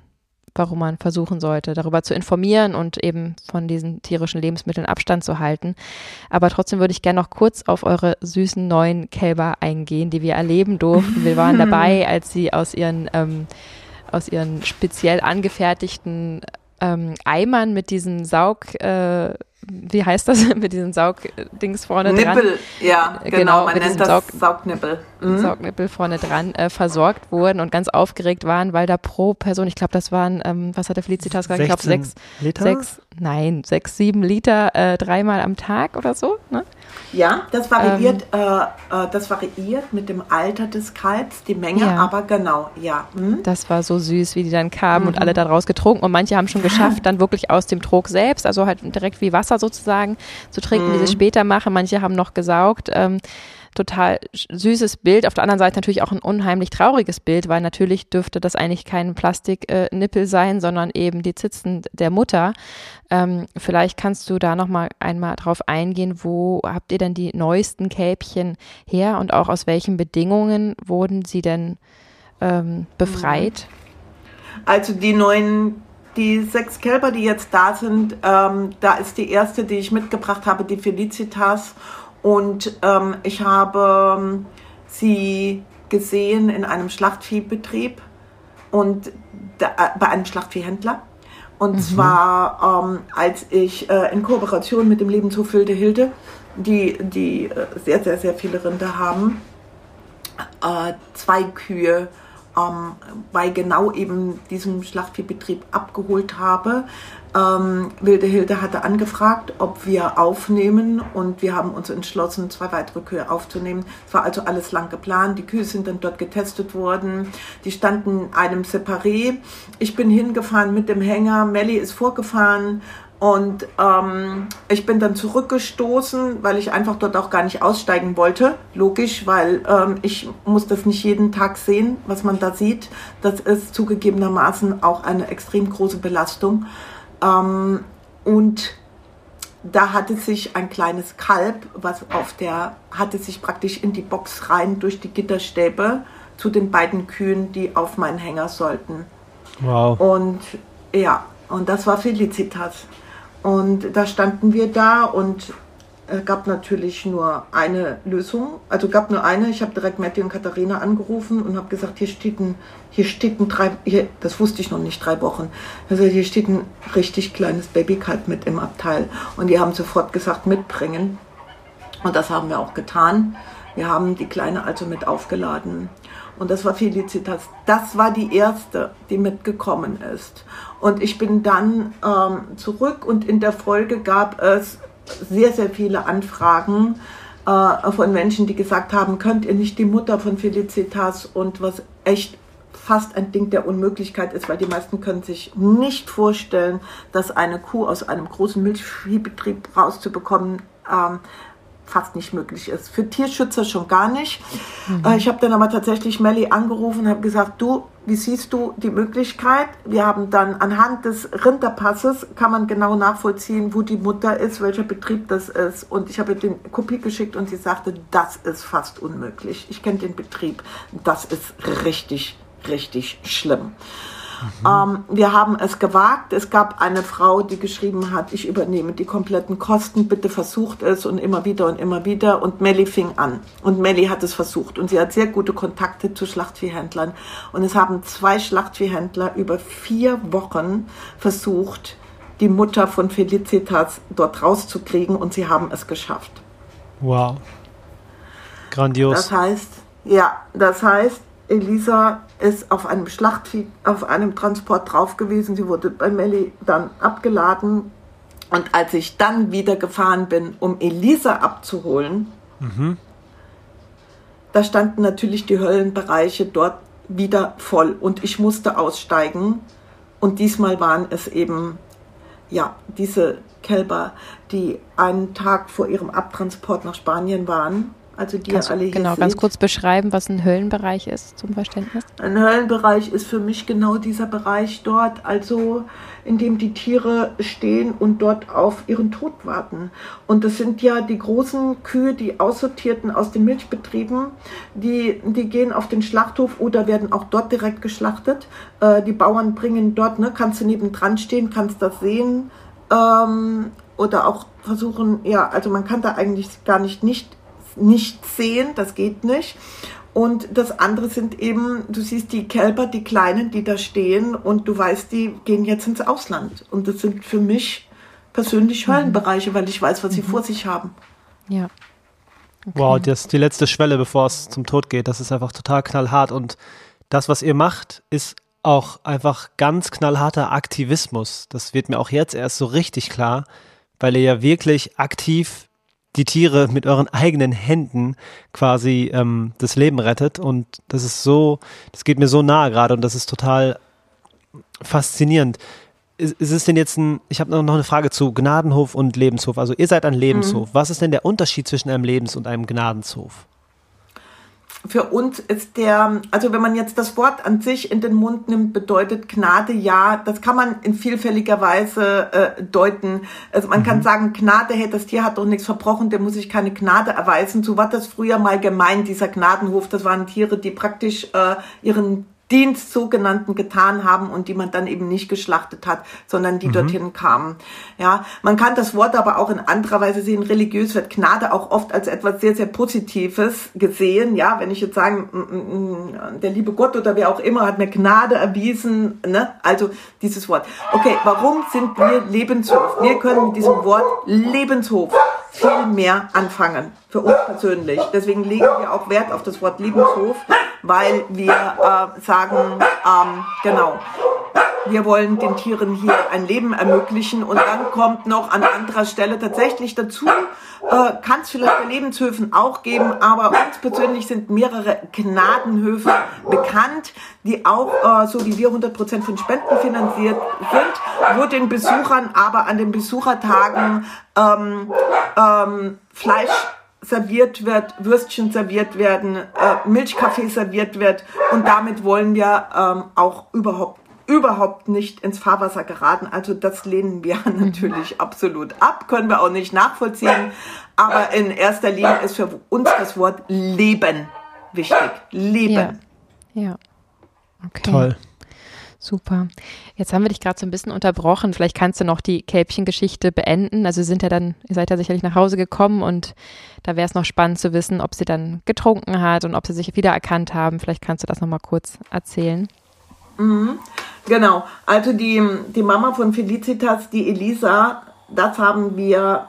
warum man versuchen sollte, darüber zu informieren und eben von diesen tierischen Lebensmitteln Abstand zu halten. Aber trotzdem würde ich gerne noch kurz auf eure süßen neuen Kälber eingehen, die wir erleben durften. Wir waren *laughs* dabei, als sie aus ihren ähm, aus ihren speziell angefertigten ähm, Eimern mit diesem Saug, äh, wie heißt das, *laughs* mit diesen Saugdings vorne
Nippel,
dran.
Nippel, ja, genau, genau man nennt das Saug Saugnippel.
Mhm. Saugnippel vorne dran äh, versorgt wurden und ganz aufgeregt waren, weil da pro Person, ich glaube, das waren, ähm, was hat der Felicitas gesagt? Ich glaube, sechs, Liter? sechs, nein, sechs, sieben Liter äh, dreimal am Tag oder so. Ne?
Ja, das variiert, ähm, äh, äh, das variiert mit dem Alter des Kalbs, die Menge, ja. aber genau, ja.
Mhm. Das war so süß, wie die dann kamen mhm. und alle daraus getrunken. Und manche haben schon geschafft, dann wirklich aus dem Trog selbst, also halt direkt wie Wasser sozusagen zu trinken, mhm. wie sie es später machen. Manche haben noch gesaugt. Ähm, total süßes Bild. Auf der anderen Seite natürlich auch ein unheimlich trauriges Bild, weil natürlich dürfte das eigentlich kein Plastiknippel äh, sein, sondern eben die Zitzen der Mutter. Ähm, vielleicht kannst du da noch mal einmal drauf eingehen, wo habt ihr denn die neuesten Kälbchen her und auch aus welchen Bedingungen wurden sie denn ähm, befreit?
Also die neuen die sechs Kälber, die jetzt da sind, ähm, da ist die erste, die ich mitgebracht habe, die Felicitas. Und ähm, ich habe ähm, sie gesehen in einem Schlachtviehbetrieb und da, äh, bei einem Schlachtviehhändler. Und mhm. zwar, ähm, als ich äh, in Kooperation mit dem Lebenshof Wilde Hilde, die, die äh, sehr, sehr, sehr viele Rinder haben, äh, zwei Kühe ähm, bei genau eben diesem Schlachtviehbetrieb abgeholt habe. Ähm, Wilde Hilde hatte angefragt, ob wir aufnehmen und wir haben uns entschlossen, zwei weitere Kühe aufzunehmen. Es war also alles lang geplant. Die Kühe sind dann dort getestet worden. Die standen einem Separé. Ich bin hingefahren mit dem Hänger. Melly ist vorgefahren. Und ähm, ich bin dann zurückgestoßen, weil ich einfach dort auch gar nicht aussteigen wollte. Logisch, weil ähm, ich muss das nicht jeden Tag sehen, was man da sieht. Das ist zugegebenermaßen auch eine extrem große Belastung. Ähm, und da hatte sich ein kleines Kalb, was auf der, hatte sich praktisch in die Box rein durch die Gitterstäbe zu den beiden Kühen, die auf meinen Hänger sollten. Wow. Und ja, und das war Felicitas. Und da standen wir da und gab natürlich nur eine Lösung. Also gab nur eine. Ich habe direkt Matti und Katharina angerufen und habe gesagt, hier steht ein, hier steht ein drei, hier, das wusste ich noch nicht, drei Wochen. Also hier steht ein richtig kleines Babykalb mit im Abteil. Und die haben sofort gesagt, mitbringen. Und das haben wir auch getan. Wir haben die Kleine also mit aufgeladen. Und das war Felicitas. Das war die erste, die mitgekommen ist. Und ich bin dann ähm, zurück und in der Folge gab es sehr, sehr viele Anfragen äh, von Menschen, die gesagt haben, könnt ihr nicht die Mutter von Felicitas? Und was echt fast ein Ding der Unmöglichkeit ist, weil die meisten können sich nicht vorstellen, dass eine Kuh aus einem großen Milchviehbetrieb rauszubekommen, ähm, fast nicht möglich ist. Für Tierschützer schon gar nicht. Mhm. Äh, ich habe dann aber tatsächlich Melly angerufen und habe gesagt, du, wie siehst du die Möglichkeit? Wir haben dann anhand des Rinderpasses kann man genau nachvollziehen, wo die Mutter ist, welcher Betrieb das ist. Und ich habe ihr den Kopie geschickt und sie sagte, das ist fast unmöglich. Ich kenne den Betrieb. Das ist richtig, richtig schlimm. Mhm. Ähm, wir haben es gewagt. Es gab eine Frau, die geschrieben hat, ich übernehme die kompletten Kosten, bitte versucht es und immer wieder und immer wieder. Und Melly fing an. Und Melly hat es versucht. Und sie hat sehr gute Kontakte zu Schlachtviehhändlern. Und es haben zwei Schlachtviehhändler über vier Wochen versucht, die Mutter von Felicitas dort rauszukriegen und sie haben es geschafft.
Wow. Grandios.
Das heißt, ja, das heißt, Elisa ist auf einem Schlachtvieh, auf einem Transport drauf gewesen. Sie wurde bei Melli dann abgeladen. Und als ich dann wieder gefahren bin, um Elisa abzuholen, mhm. da standen natürlich die Höllenbereiche dort wieder voll und ich musste aussteigen. Und diesmal waren es eben, ja, diese Kälber, die einen Tag vor ihrem Abtransport nach Spanien waren also die
Kannst
alle hier
Genau,
seht.
ganz kurz beschreiben, was ein Höllenbereich ist zum Verständnis.
Ein Höllenbereich ist für mich genau dieser Bereich dort, also in dem die Tiere stehen und dort auf ihren Tod warten. Und das sind ja die großen Kühe, die aussortierten aus den Milchbetrieben, die, die gehen auf den Schlachthof oder werden auch dort direkt geschlachtet. Äh, die Bauern bringen dort, ne, kannst du nebendran stehen, kannst das sehen. Ähm, oder auch versuchen, ja, also man kann da eigentlich gar nicht nicht nicht sehen, das geht nicht. Und das andere sind eben, du siehst die Kälber, die Kleinen, die da stehen und du weißt, die gehen jetzt ins Ausland. Und das sind für mich persönlich mhm. Höllenbereiche, weil ich weiß, was sie mhm. vor sich haben.
Ja.
Okay. Wow, das ist die letzte Schwelle, bevor es zum Tod geht. Das ist einfach total knallhart. Und das, was ihr macht, ist auch einfach ganz knallharter Aktivismus. Das wird mir auch jetzt erst so richtig klar, weil ihr ja wirklich aktiv die Tiere mit euren eigenen Händen quasi ähm, das Leben rettet. Und das ist so, das geht mir so nahe gerade und das ist total faszinierend. Ist, ist es denn jetzt ein, ich habe noch eine Frage zu Gnadenhof und Lebenshof. Also ihr seid ein Lebenshof. Mhm. Was ist denn der Unterschied zwischen einem Lebens- und einem Gnadenshof?
Für uns ist der, also wenn man jetzt das Wort an sich in den Mund nimmt, bedeutet Gnade ja, das kann man in vielfältiger Weise äh, deuten. Also man mhm. kann sagen, Gnade, hey, das Tier hat doch nichts verbrochen, der muss sich keine Gnade erweisen. So war das früher mal gemeint, dieser Gnadenhof. Das waren Tiere, die praktisch äh, ihren Dienst sogenannten getan haben und die man dann eben nicht geschlachtet hat, sondern die mhm. dorthin kamen. Ja, man kann das Wort aber auch in anderer Weise sehen. Religiös wird Gnade auch oft als etwas sehr, sehr Positives gesehen. Ja, wenn ich jetzt sagen, der liebe Gott oder wer auch immer hat mir Gnade erwiesen, ne? Also dieses Wort. Okay, warum sind wir Lebenshof? Wir können mit diesem Wort Lebenshof viel mehr anfangen für uns persönlich. Deswegen legen wir auch Wert auf das Wort Lebenshof, weil wir äh, sagen, ähm, genau, wir wollen den Tieren hier ein Leben ermöglichen. Und dann kommt noch an anderer Stelle tatsächlich dazu, äh, kann es vielleicht bei Lebenshöfen auch geben, aber uns persönlich sind mehrere Gnadenhöfe bekannt, die auch, äh, so wie wir 100% von Spenden finanziert sind, wo den Besuchern aber an den Besuchertagen ähm, ähm, Fleisch serviert wird, Würstchen serviert werden, äh, Milchkaffee serviert wird. Und damit wollen wir ähm, auch überhaupt überhaupt nicht ins Fahrwasser geraten. Also das lehnen wir *laughs* natürlich absolut ab, können wir auch nicht nachvollziehen. Aber in erster Linie ist für uns das Wort Leben wichtig. Leben.
Ja. ja. Okay.
Toll.
Super. Jetzt haben wir dich gerade so ein bisschen unterbrochen. Vielleicht kannst du noch die Kälbchengeschichte beenden. Also sind ja dann, ihr seid ja sicherlich nach Hause gekommen und da wäre es noch spannend zu wissen, ob sie dann getrunken hat und ob sie sich wiedererkannt haben. Vielleicht kannst du das nochmal kurz erzählen.
Mhm. Genau. Also die, die Mama von Felicitas, die Elisa, das haben wir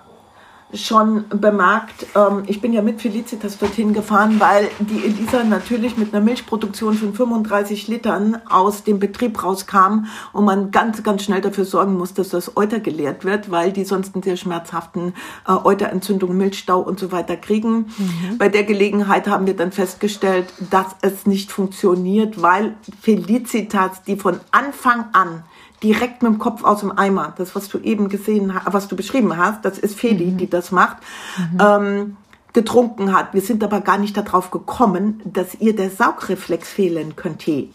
schon bemerkt, ähm, ich bin ja mit Felicitas dorthin gefahren, weil die Elisa natürlich mit einer Milchproduktion von 35 Litern aus dem Betrieb rauskam und man ganz, ganz schnell dafür sorgen muss, dass das Euter geleert wird, weil die sonst einen sehr schmerzhaften äh, Euterentzündung, Milchstau und so weiter kriegen. Mhm. Bei der Gelegenheit haben wir dann festgestellt, dass es nicht funktioniert, weil Felicitas, die von Anfang an direkt mit dem Kopf aus dem Eimer. Das, was du eben gesehen hast, was du beschrieben hast, das ist Feli, mhm. die das macht. Mhm. Ähm, getrunken hat. Wir sind aber gar nicht darauf gekommen, dass ihr der Saugreflex fehlen könnte.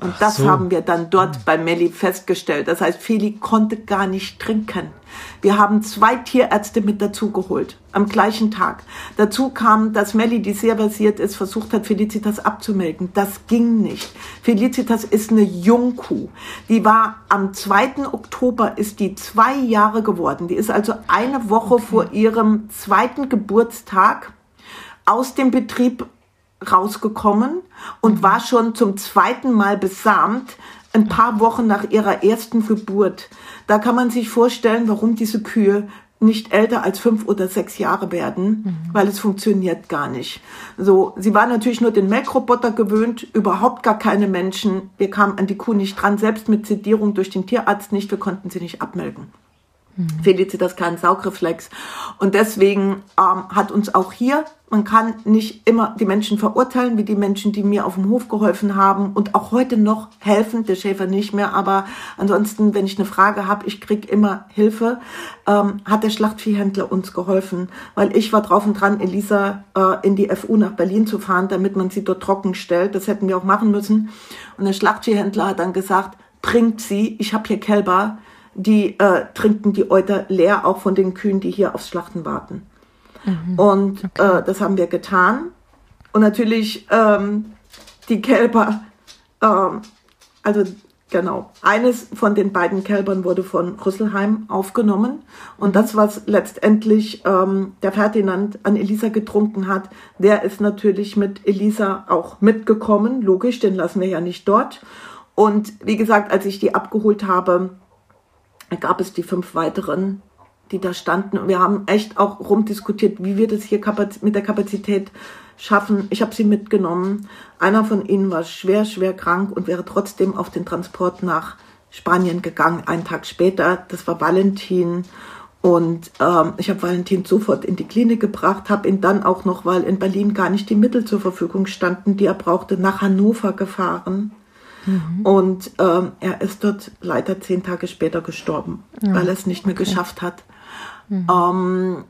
Und Ach das so. haben wir dann dort bei Melli festgestellt. Das heißt, Feli konnte gar nicht trinken. Wir haben zwei Tierärzte mit dazugeholt am gleichen Tag. Dazu kam, dass Melli, die sehr versiert ist, versucht hat, Felicitas abzumelken. Das ging nicht. Felicitas ist eine Jungkuh. Die war am 2. Oktober, ist die zwei Jahre geworden. Die ist also eine Woche okay. vor ihrem zweiten Geburtstag aus dem Betrieb rausgekommen und war schon zum zweiten Mal besamt, ein paar Wochen nach ihrer ersten Geburt. Da kann man sich vorstellen, warum diese Kühe nicht älter als fünf oder sechs Jahre werden, mhm. weil es funktioniert gar nicht. So, sie war natürlich nur den Melkroboter gewöhnt, überhaupt gar keine Menschen. Wir kamen an die Kuh nicht dran, selbst mit Sedierung durch den Tierarzt nicht. Wir konnten sie nicht abmelken. Mhm. Felicitas keinen Saugreflex. Und deswegen ähm, hat uns auch hier man kann nicht immer die Menschen verurteilen, wie die Menschen, die mir auf dem Hof geholfen haben und auch heute noch helfen, der Schäfer nicht mehr, aber ansonsten, wenn ich eine Frage habe, ich krieg immer Hilfe, ähm, hat der Schlachtviehhändler uns geholfen, weil ich war drauf und dran, Elisa äh, in die FU nach Berlin zu fahren, damit man sie dort trocken stellt. Das hätten wir auch machen müssen. Und der Schlachtviehhändler hat dann gesagt, bringt sie, ich habe hier Kälber, die äh, trinken die Euter leer, auch von den Kühen, die hier aufs Schlachten warten. Mhm. Und okay. äh, das haben wir getan. Und natürlich ähm, die Kälber, ähm, also genau, eines von den beiden Kälbern wurde von Rüsselheim aufgenommen. Und das, was letztendlich ähm, der Ferdinand an Elisa getrunken hat, der ist natürlich mit Elisa auch mitgekommen. Logisch, den lassen wir ja nicht dort. Und wie gesagt, als ich die abgeholt habe, gab es die fünf weiteren die da standen. Und wir haben echt auch rumdiskutiert, wie wir das hier mit der Kapazität schaffen. Ich habe sie mitgenommen. Einer von ihnen war schwer, schwer krank und wäre trotzdem auf den Transport nach Spanien gegangen, einen Tag später. Das war Valentin. Und ähm, ich habe Valentin sofort in die Klinik gebracht, habe ihn dann auch noch, weil in Berlin gar nicht die Mittel zur Verfügung standen, die er brauchte, nach Hannover gefahren. Mhm. Und ähm, er ist dort leider zehn Tage später gestorben, ja. weil er es nicht mehr okay. geschafft hat. Mhm. Ähm,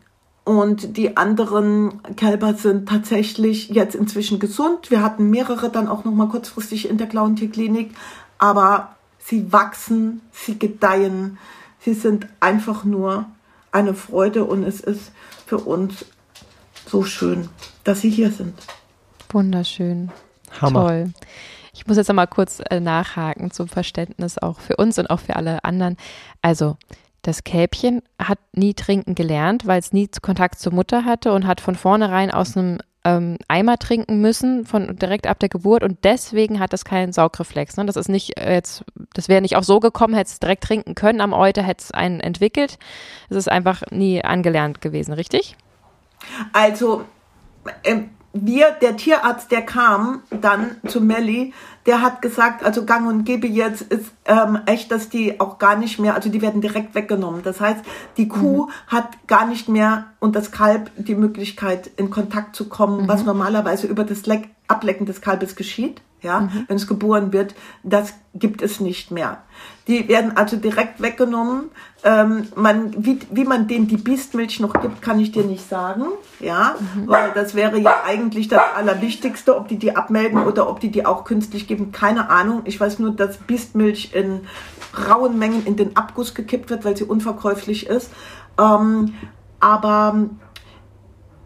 und die anderen Kälber sind tatsächlich jetzt inzwischen gesund. Wir hatten mehrere dann auch noch mal kurzfristig in der Klauentierklinik, aber sie wachsen, sie gedeihen, sie sind einfach nur eine Freude und es ist für uns so schön, dass sie hier sind.
Wunderschön. Hammer. Toll. Ich muss jetzt noch mal kurz äh, nachhaken zum Verständnis auch für uns und auch für alle anderen. Also das Kälbchen hat nie trinken gelernt, weil es nie Kontakt zur Mutter hatte und hat von vornherein aus einem ähm, Eimer trinken müssen, von direkt ab der Geburt und deswegen hat es keinen Saugreflex. Ne? Das ist nicht äh, jetzt, das wäre nicht auch so gekommen, hätte es direkt trinken können am Euter, hätte es einen entwickelt. Es ist einfach nie angelernt gewesen, richtig?
Also, äh, wir, der Tierarzt, der kam dann zu Melli, der hat gesagt, also gang und gäbe jetzt ist ähm, echt, dass die auch gar nicht mehr, also die werden direkt weggenommen. Das heißt, die Kuh mhm. hat gar nicht mehr und das Kalb die Möglichkeit, in Kontakt zu kommen, mhm. was normalerweise über das Leck, Ablecken des Kalbes geschieht ja, mhm. wenn es geboren wird, das gibt es nicht mehr. Die werden also direkt weggenommen. Ähm, man, wie, wie man denen die Biestmilch noch gibt, kann ich dir nicht sagen, ja, mhm. weil das wäre ja eigentlich das Allerwichtigste, ob die die abmelden oder ob die die auch künstlich geben, keine Ahnung. Ich weiß nur, dass Biestmilch in rauen Mengen in den Abguss gekippt wird, weil sie unverkäuflich ist. Ähm, aber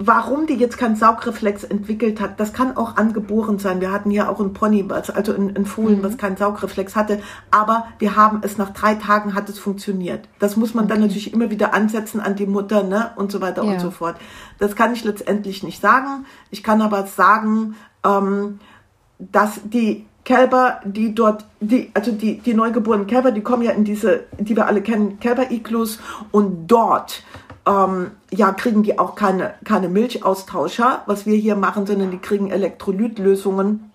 warum die jetzt keinen Saugreflex entwickelt hat, das kann auch angeboren sein. Wir hatten ja auch ein Pony, also ein, ein Fohlen, mhm. was keinen Saugreflex hatte. Aber wir haben es nach drei Tagen hat es funktioniert. Das muss man okay. dann natürlich immer wieder ansetzen an die Mutter, ne, und so weiter ja. und so fort. Das kann ich letztendlich nicht sagen. Ich kann aber sagen, ähm, dass die Kälber, die dort, die, also die, die neugeborenen Kälber, die kommen ja in diese, die wir alle kennen, Kälber-Iglus und dort ähm, ja, kriegen die auch keine, keine Milchaustauscher, was wir hier machen, sondern die kriegen Elektrolytlösungen,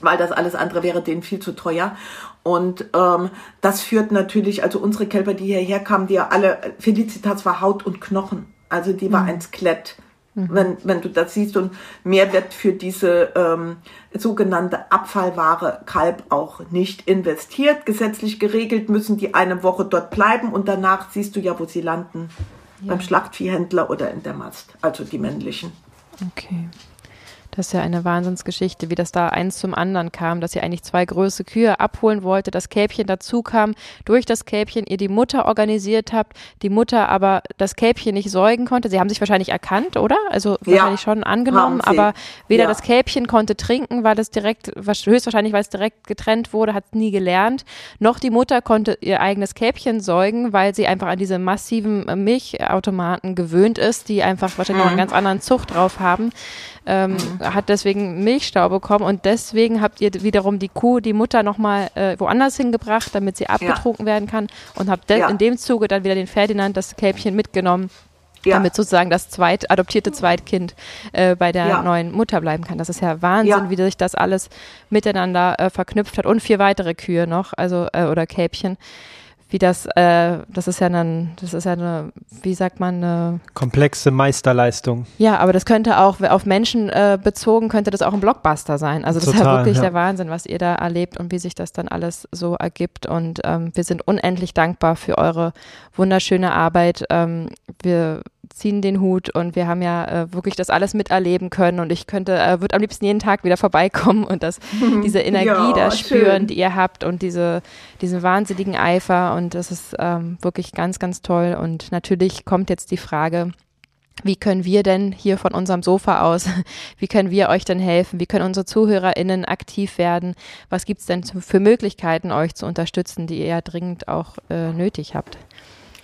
weil das alles andere wäre denen viel zu teuer. Und ähm, das führt natürlich, also unsere Kälber, die hierher kamen, die ja alle, Felicitas war Haut und Knochen. Also die war mhm. ein Skelett. Mhm. Wenn, wenn du das siehst und mehr wird für diese ähm, sogenannte Abfallware Kalb auch nicht investiert. Gesetzlich geregelt müssen die eine Woche dort bleiben und danach siehst du ja, wo sie landen ja. beim Schlachtviehhändler oder in der Mast, also die männlichen.
Okay. Das ist ja eine Wahnsinnsgeschichte, wie das da eins zum anderen kam, dass ihr eigentlich zwei große Kühe abholen wollte, das Kälbchen dazu kam, durch das Kälbchen ihr die Mutter organisiert habt, die Mutter aber das Kälbchen nicht säugen konnte. Sie haben sich wahrscheinlich erkannt, oder? Also
Ja,
wahrscheinlich schon angenommen, aber weder
Ja.
das Kälbchen konnte trinken, weil es direkt, höchstwahrscheinlich, weil es direkt getrennt wurde, hat es nie gelernt, noch die Mutter konnte ihr eigenes Kälbchen säugen, weil sie einfach an diese massiven Milchautomaten gewöhnt ist, die einfach wahrscheinlich noch einen ganz anderen Zucht drauf haben ähm, hat deswegen Milchstau bekommen und deswegen habt ihr wiederum die Kuh, die Mutter nochmal äh, woanders hingebracht, damit sie abgetrunken werden kann und habt
Ja.
in dem Zuge dann wieder den Ferdinand, das Kälbchen mitgenommen,
Ja.
damit sozusagen das zweit, adoptierte Zweitkind äh, bei der
Ja.
neuen Mutter bleiben kann. Das ist ja Wahnsinn,
Ja.
wie sich das alles miteinander äh, verknüpft hat und vier weitere Kühe noch, also äh, oder Kälbchen. Wie das, äh, das ist ja dann, das ist ja eine, wie sagt man, eine
Komplexe Meisterleistung.
ja, aber das könnte auch auf Menschen äh, bezogen, könnte das auch ein Blockbuster sein. Also das ist ja
Total,
wirklich
ja.
der Wahnsinn, was ihr da erlebt und wie sich das dann alles so ergibt. Und ähm, wir sind unendlich dankbar für eure wunderschöne Arbeit. Ähm, wir ziehen den Hut und wir haben ja äh, wirklich das alles miterleben können und ich könnte, äh, würde am liebsten jeden Tag wieder vorbeikommen und das, *laughs* diese Energie
Ja,
da spüren,
schön.
die ihr habt und diese, diesen wahnsinnigen Eifer und das ist ähm, wirklich ganz, ganz toll und natürlich kommt jetzt die Frage, wie können wir denn hier von unserem Sofa aus, *laughs* wie können wir euch denn helfen? Wie können unsere ZuhörerInnen aktiv werden? Was gibt's denn zu- für Möglichkeiten, euch zu unterstützen, die ihr ja dringend auch äh, nötig habt?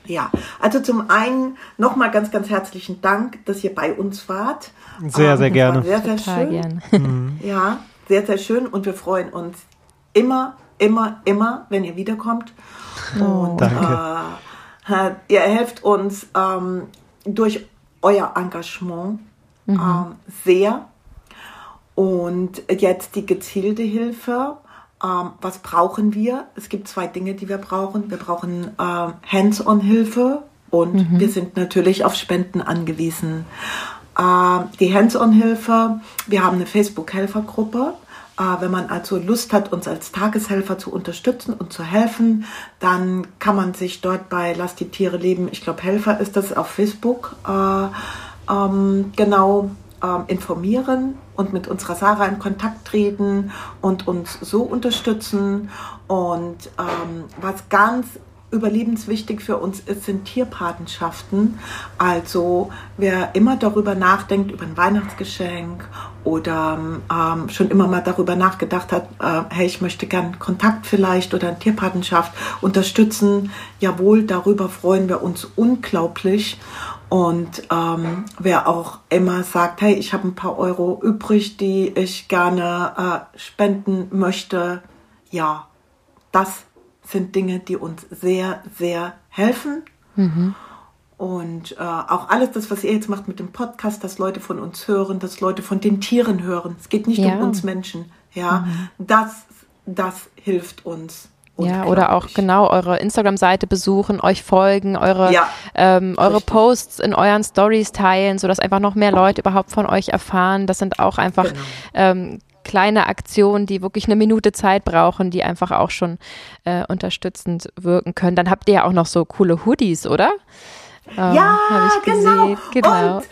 Ja, also zum einen nochmal ganz, ganz herzlichen Dank, dass ihr bei uns wart.
Sehr, sehr
es
gerne.
Sehr, sehr
Total
schön.
gern.
Ja, sehr, sehr schön und wir freuen uns immer, immer, immer, wenn ihr wiederkommt. Und
Danke.
Äh, ihr helft uns ähm, durch euer Engagement ähm, sehr. Und jetzt die gezielte Hilfe. Ähm, was brauchen wir? Es gibt zwei Dinge, die wir brauchen. Wir brauchen ähm, Hands-on-Hilfe und wir sind natürlich auf Spenden angewiesen. Ähm, die Hands-on-Hilfe, wir haben eine Facebook-Helfergruppe. Äh, wenn man also Lust hat, uns als Tageshelfer zu unterstützen und zu helfen, dann kann man sich dort bei Lass die Tiere leben, ich glaube Helfer ist das auf Facebook, äh, ähm, genau ähm, informieren und mit unserer Sarah in Kontakt treten und uns so unterstützen. Und ähm, was ganz überlebenswichtig für uns ist, sind Tierpatenschaften. Also wer immer darüber nachdenkt, über ein Weihnachtsgeschenk oder ähm, schon immer mal darüber nachgedacht hat, äh, hey, ich möchte gern Kontakt vielleicht oder eine Tierpatenschaft unterstützen, jawohl, darüber freuen wir uns unglaublich. Und ähm, wer auch immer sagt, hey, ich habe ein paar Euro übrig, die ich gerne äh, spenden möchte, ja, das sind Dinge, die uns sehr, sehr helfen. Und äh, auch alles das, was ihr jetzt macht mit dem Podcast, dass Leute von uns hören, dass Leute von den Tieren hören. Es geht nicht
Ja.
um uns Menschen. Ja, das, das hilft uns.
Ja, oder auch genau eure Instagram-Seite besuchen, euch folgen, eure,
Ja,
ähm, eure
richtig.
Posts in euren Stories teilen, sodass einfach noch mehr Leute überhaupt von euch erfahren. Das sind auch einfach
Genau.
ähm, kleine Aktionen, die wirklich eine Minute Zeit brauchen, die einfach auch schon äh, unterstützend wirken können. Dann habt ihr ja auch noch so coole Hoodies, oder? Ähm,
Ja, genau.
Genau.
Und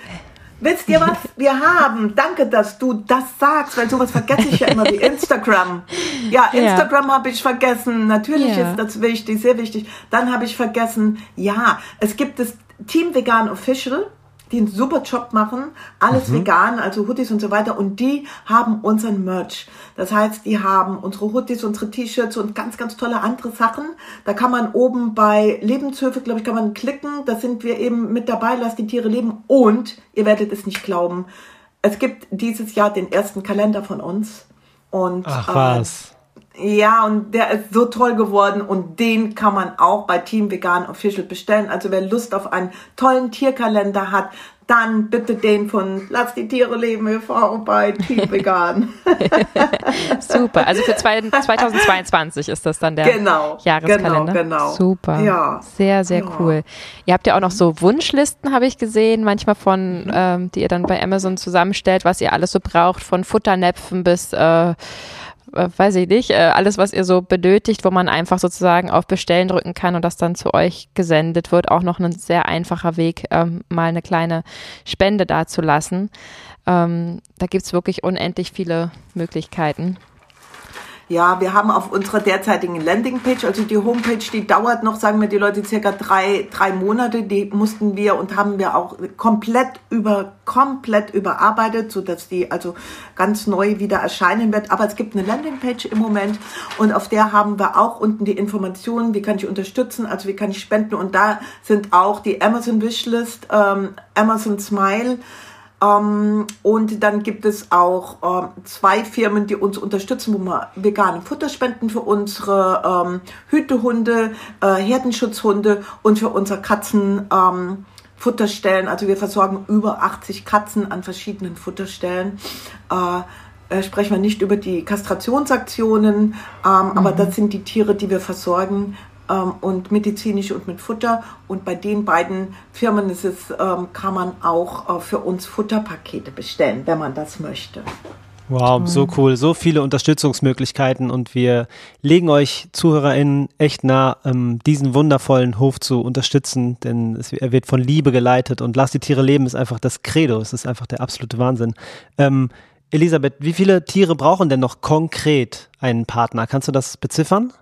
wisst ihr was wir haben? Danke, dass du das sagst, weil sowas vergesse ich ja immer wie Instagram. Ja, *laughs*
Ja.
Instagram habe ich vergessen. Natürlich
Ja.
ist das wichtig, sehr wichtig. Dann habe ich vergessen, ja, es gibt das Team Vegan Official. Die einen super Job machen, alles vegan, also Hoodies und so weiter. Und die haben unseren Merch. Das heißt, die haben unsere Hoodies, unsere T-Shirts und ganz, ganz tolle andere Sachen. Da kann man oben bei Lebenshöfe, glaube ich, kann man klicken. Da sind wir eben mit dabei. Lasst die Tiere leben. Und ihr werdet es nicht glauben. Es gibt dieses Jahr den ersten Kalender von uns. Und
Ach
äh,
was.
Ja, und der ist so toll geworden und den kann man auch bei Team Vegan Official bestellen. Also wer Lust auf einen tollen Tierkalender hat, dann bitte den von Lass die Tiere leben e.V. bei Team *laughs* Vegan. *laughs*
Super. Also für zwei, *laughs* 2022 ist das dann der
Genau,
Jahreskalender.
genau, genau.
Super.
Ja.
Sehr, sehr
Ja.
cool. Ihr habt ja auch noch so Wunschlisten, habe ich gesehen, manchmal von, ähm, die ihr dann bei Amazon zusammenstellt, was ihr alles so braucht, von Futternäpfen bis äh, äh, weiß ich nicht, äh, alles, was ihr so benötigt, wo man einfach sozusagen auf Bestellen drücken kann und das dann zu euch gesendet wird. Auch noch ein sehr einfacher Weg, ähm, mal eine kleine Spende dazulassen. Ähm, da gibt es wirklich unendlich viele Möglichkeiten.
Ja, wir haben auf unserer derzeitigen Landingpage, also die Homepage, die dauert noch, sagen wir die Leute, circa drei, drei Monate. Die mussten wir und haben wir auch komplett über, komplett überarbeitet, so dass die also ganz neu wieder erscheinen wird. Aber es gibt eine Landingpage im Moment und auf der haben wir auch unten die Informationen, wie kann ich unterstützen, also wie kann ich spenden und da sind auch die Amazon Wishlist, ähm, Amazon Smile, ähm, und dann gibt es auch ähm, zwei Firmen, die uns unterstützen, wo wir vegane Futter spenden für unsere ähm, Hütehunde, äh, Herdenschutzhunde und für unsere Katzen. Ähm, Futterstellen, also wir versorgen über 80 Katzen an verschiedenen Futterstellen. Äh, äh, sprechen wir nicht über die Kastrationsaktionen, ähm, mhm. aber das sind die Tiere, die wir versorgen ähm, und medizinisch und mit Futter. Und bei den beiden Firmen ist es, ähm, kann man auch äh, für uns Futterpakete bestellen, wenn man das möchte.
Wow, so cool. So viele Unterstützungsmöglichkeiten und wir legen euch ZuhörerInnen echt nah, ähm, diesen wundervollen Hof zu unterstützen, denn es, er wird von Liebe geleitet und Lass die Tiere leben ist einfach das Credo. Es ist einfach der absolute Wahnsinn. Ähm, Elisabeth, wie viele Tiere brauchen denn noch konkret einen Partner? Kannst du das beziffern?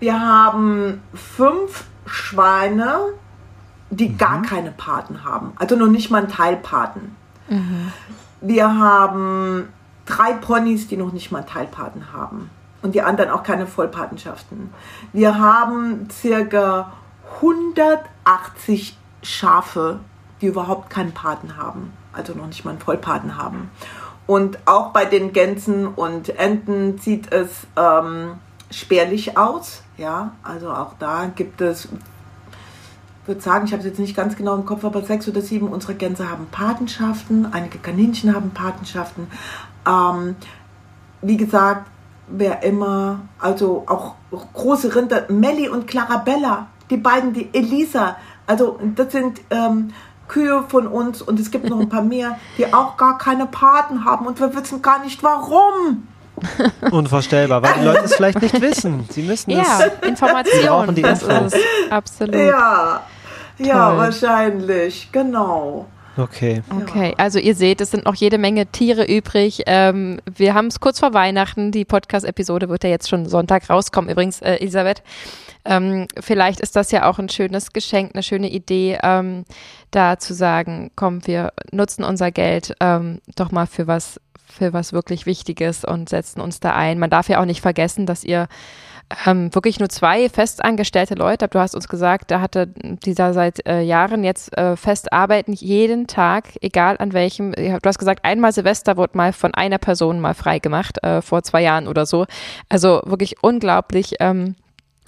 Wir haben fünf Schweine, die mhm. gar keine Paten haben, also noch nicht mal einen Teilpaten. Mhm. Wir haben drei Ponys, die noch nicht mal einen Teilpaten haben und die anderen auch keine Vollpatenschaften. Wir haben circa 180 Schafe, die überhaupt keinen Paten haben, also noch nicht mal einen Vollpaten haben. Und auch bei den Gänsen und Enten sieht es ähm, spärlich aus. Ja, also auch da gibt es, ich würde sagen, ich habe es jetzt nicht ganz genau im Kopf, aber sechs oder sieben unserer Gänse haben Patenschaften, einige Kaninchen haben Patenschaften. Ähm, wie gesagt, wer immer, also auch große Rinder, Melli und Clarabella, die beiden, die Elisa, also das sind ähm, Kühe von uns und es gibt noch ein paar mehr, die auch gar keine Paten haben und wir wissen gar nicht warum.
Unvorstellbar, weil die Leute es vielleicht nicht wissen. Sie müssen
ja,
es.
Informationen. Die das Info. ist absolut.
Ja, ja, wahrscheinlich, genau.
Okay.
Okay, also ihr seht, es sind noch jede Menge Tiere übrig. Ähm, wir haben es kurz vor Weihnachten. Die Podcast-Episode wird ja jetzt schon Sonntag rauskommen. Übrigens, äh, Elisabeth, ähm, vielleicht ist das ja auch ein schönes Geschenk, eine schöne Idee, ähm, da zu sagen, komm, wir nutzen unser Geld ähm, doch mal für was für was wirklich Wichtiges und setzen uns da ein. Man darf ja auch nicht vergessen, dass ihr ähm, wirklich nur zwei festangestellte Leute habt. Du hast uns gesagt, da hatte dieser seit äh, Jahren jetzt äh, fest arbeiten, jeden Tag, egal an welchem. Du hast gesagt, einmal Silvester wurde mal von einer Person mal frei gemacht, äh, vor zwei Jahren oder so. Also wirklich unglaublich. Ähm,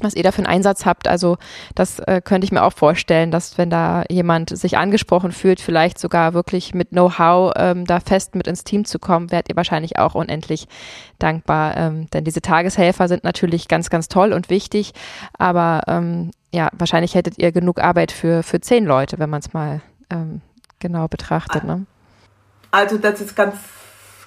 was ihr da für einen Einsatz habt. Also das äh, könnte ich mir auch vorstellen, dass wenn da jemand sich angesprochen fühlt, vielleicht sogar wirklich mit Know-how ähm, da fest mit ins Team zu kommen, werdet ihr wahrscheinlich auch unendlich dankbar. Ähm, denn diese Tageshelfer sind natürlich ganz, ganz toll und wichtig, aber ähm, ja, wahrscheinlich hättet ihr genug Arbeit für, für zehn Leute, wenn man es mal ähm, genau betrachtet. Ne?
Also das ist ganz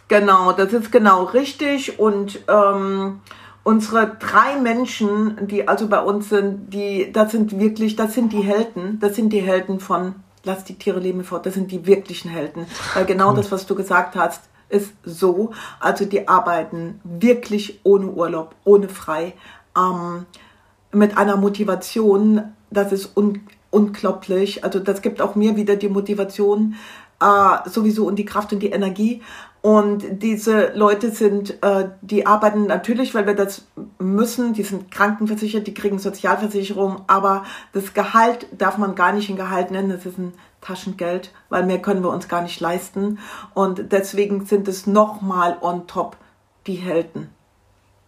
genau, das ist genau richtig und ähm, unsere drei Menschen, die also bei uns sind, die, das sind wirklich, das sind die Helden, das sind die Helden von Lass die Tiere leben fort, das sind die wirklichen Helden. Weil genau cool. das, was du gesagt hast, ist so. Also die arbeiten wirklich ohne Urlaub, ohne frei, ähm, mit einer Motivation, das ist un unglaublich. Also das gibt auch mir wieder die Motivation, äh, sowieso und die Kraft und die Energie. Und diese Leute sind, äh, die arbeiten natürlich, weil wir das müssen, die sind krankenversichert, die kriegen Sozialversicherung, aber das Gehalt darf man gar nicht in Gehalt nennen, das ist ein Taschengeld, weil mehr können wir uns gar nicht leisten. Und deswegen sind es nochmal on top die Helden.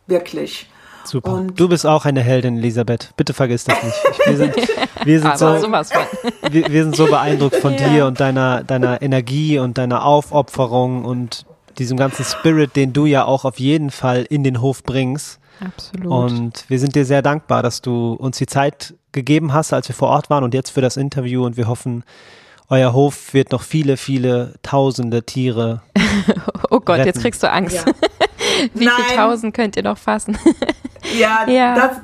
Wirklich.
Super. Und du bist auch eine Heldin, Elisabeth. Bitte vergiss das nicht. Wir sind, *laughs* wir sind, so, *laughs* wir, wir, sind so beeindruckt von ja. dir und deiner, deiner Energie und deiner Aufopferung und diesem ganzen Spirit, den du ja auch auf jeden Fall in den Hof bringst.
Absolut.
Und wir sind dir sehr dankbar, dass du uns die Zeit gegeben hast, als wir vor Ort waren und jetzt für das Interview. Und wir hoffen, euer Hof wird noch viele, viele tausende Tiere. *laughs*
oh Gott, retten. jetzt kriegst du Angst. Ja. *laughs* Wie viele tausend könnt ihr noch fassen?
ja, ja. Das,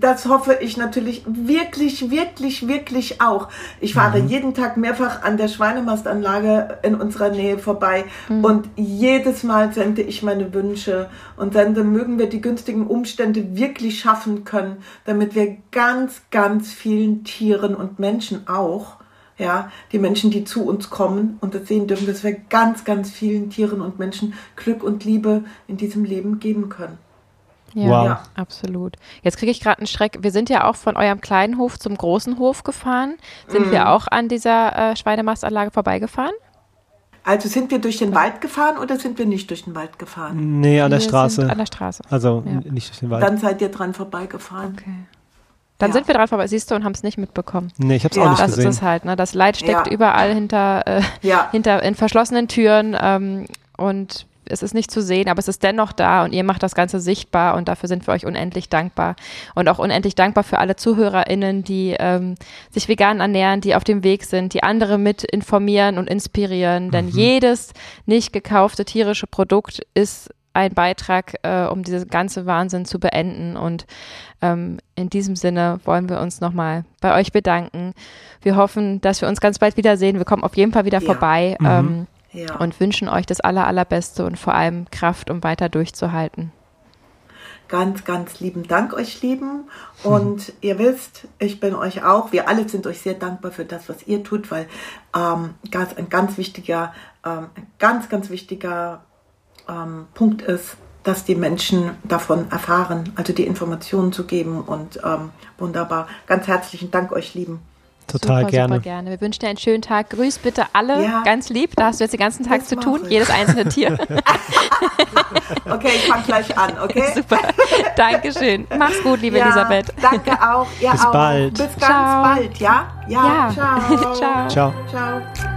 das hoffe ich natürlich wirklich, wirklich, wirklich auch. Ich fahre mhm. jeden Tag mehrfach an der Schweinemastanlage in unserer Nähe vorbei mhm. und jedes Mal sende ich meine Wünsche und sende, mögen wir die günstigen Umstände wirklich schaffen können, damit wir ganz, ganz vielen Tieren und Menschen auch ja, die Menschen, die zu uns kommen und das sehen dürfen, dass wir ganz, ganz vielen Tieren und Menschen Glück und Liebe in diesem Leben geben können.
Ja, wow. ja. absolut. Jetzt kriege ich gerade einen Schreck. Wir sind ja auch von eurem kleinen Hof zum großen Hof gefahren. Sind mm. wir auch an dieser äh, Schweinemastanlage vorbeigefahren?
Also sind wir durch den Wald gefahren oder sind wir nicht durch den Wald gefahren?
Nee, an der wir Straße.
An der Straße.
Also ja. nicht durch den Wald.
Dann seid ihr dran vorbeigefahren. Okay.
Dann ja. sind wir dran vorbei, siehst du, und haben es nicht mitbekommen.
Nee, ich habe es ja. auch nicht
das
gesehen.
Das ist es halt, ne? Das Leid steckt überall hinter, äh, hinter in verschlossenen Türen ähm, und es ist nicht zu sehen, aber es ist dennoch da und ihr macht das Ganze sichtbar und dafür sind wir euch unendlich dankbar. Und auch unendlich dankbar für alle ZuhörerInnen, die ähm, sich vegan ernähren, die auf dem Weg sind, die andere mit informieren und inspirieren. Denn mhm. jedes nicht gekaufte tierische Produkt ist ein Beitrag, äh, um diesen ganze Wahnsinn zu beenden. Und ähm, in diesem Sinne wollen wir uns nochmal bei euch bedanken. Wir hoffen, dass wir uns ganz bald wiedersehen. Wir kommen auf jeden Fall wieder ja. vorbei. Mhm. Ähm, ja. und wünschen euch das aller, allerbeste und vor allem Kraft, um weiter durchzuhalten.
Ganz, ganz lieben Dank euch Lieben. Und mhm. ihr wisst, ich bin euch auch, wir alle sind euch sehr dankbar für das, was ihr tut, weil ähm, ganz, ein ganz wichtiger, ähm, ein ganz, ganz wichtiger ähm, Punkt ist, dass die Menschen davon erfahren, also die Informationen zu geben. Und ähm, wunderbar. Ganz herzlichen Dank euch Lieben.
Total super, gerne.
Super gerne. Wir wünschen dir einen schönen Tag. Grüß bitte alle ja. ganz lieb. Da hast du jetzt den ganzen Tag das zu tun, ich. jedes einzelne *laughs* Tier.
okay, ich fange gleich an, okay?
Super. Dankeschön. Mach's gut, liebe ja, Elisabeth.
Danke auch. Ja,
Bis
auch.
bald.
Bis ganz ciao. bald, ja?
Ja.
ja. Ciao. *laughs*
ciao.
Ciao.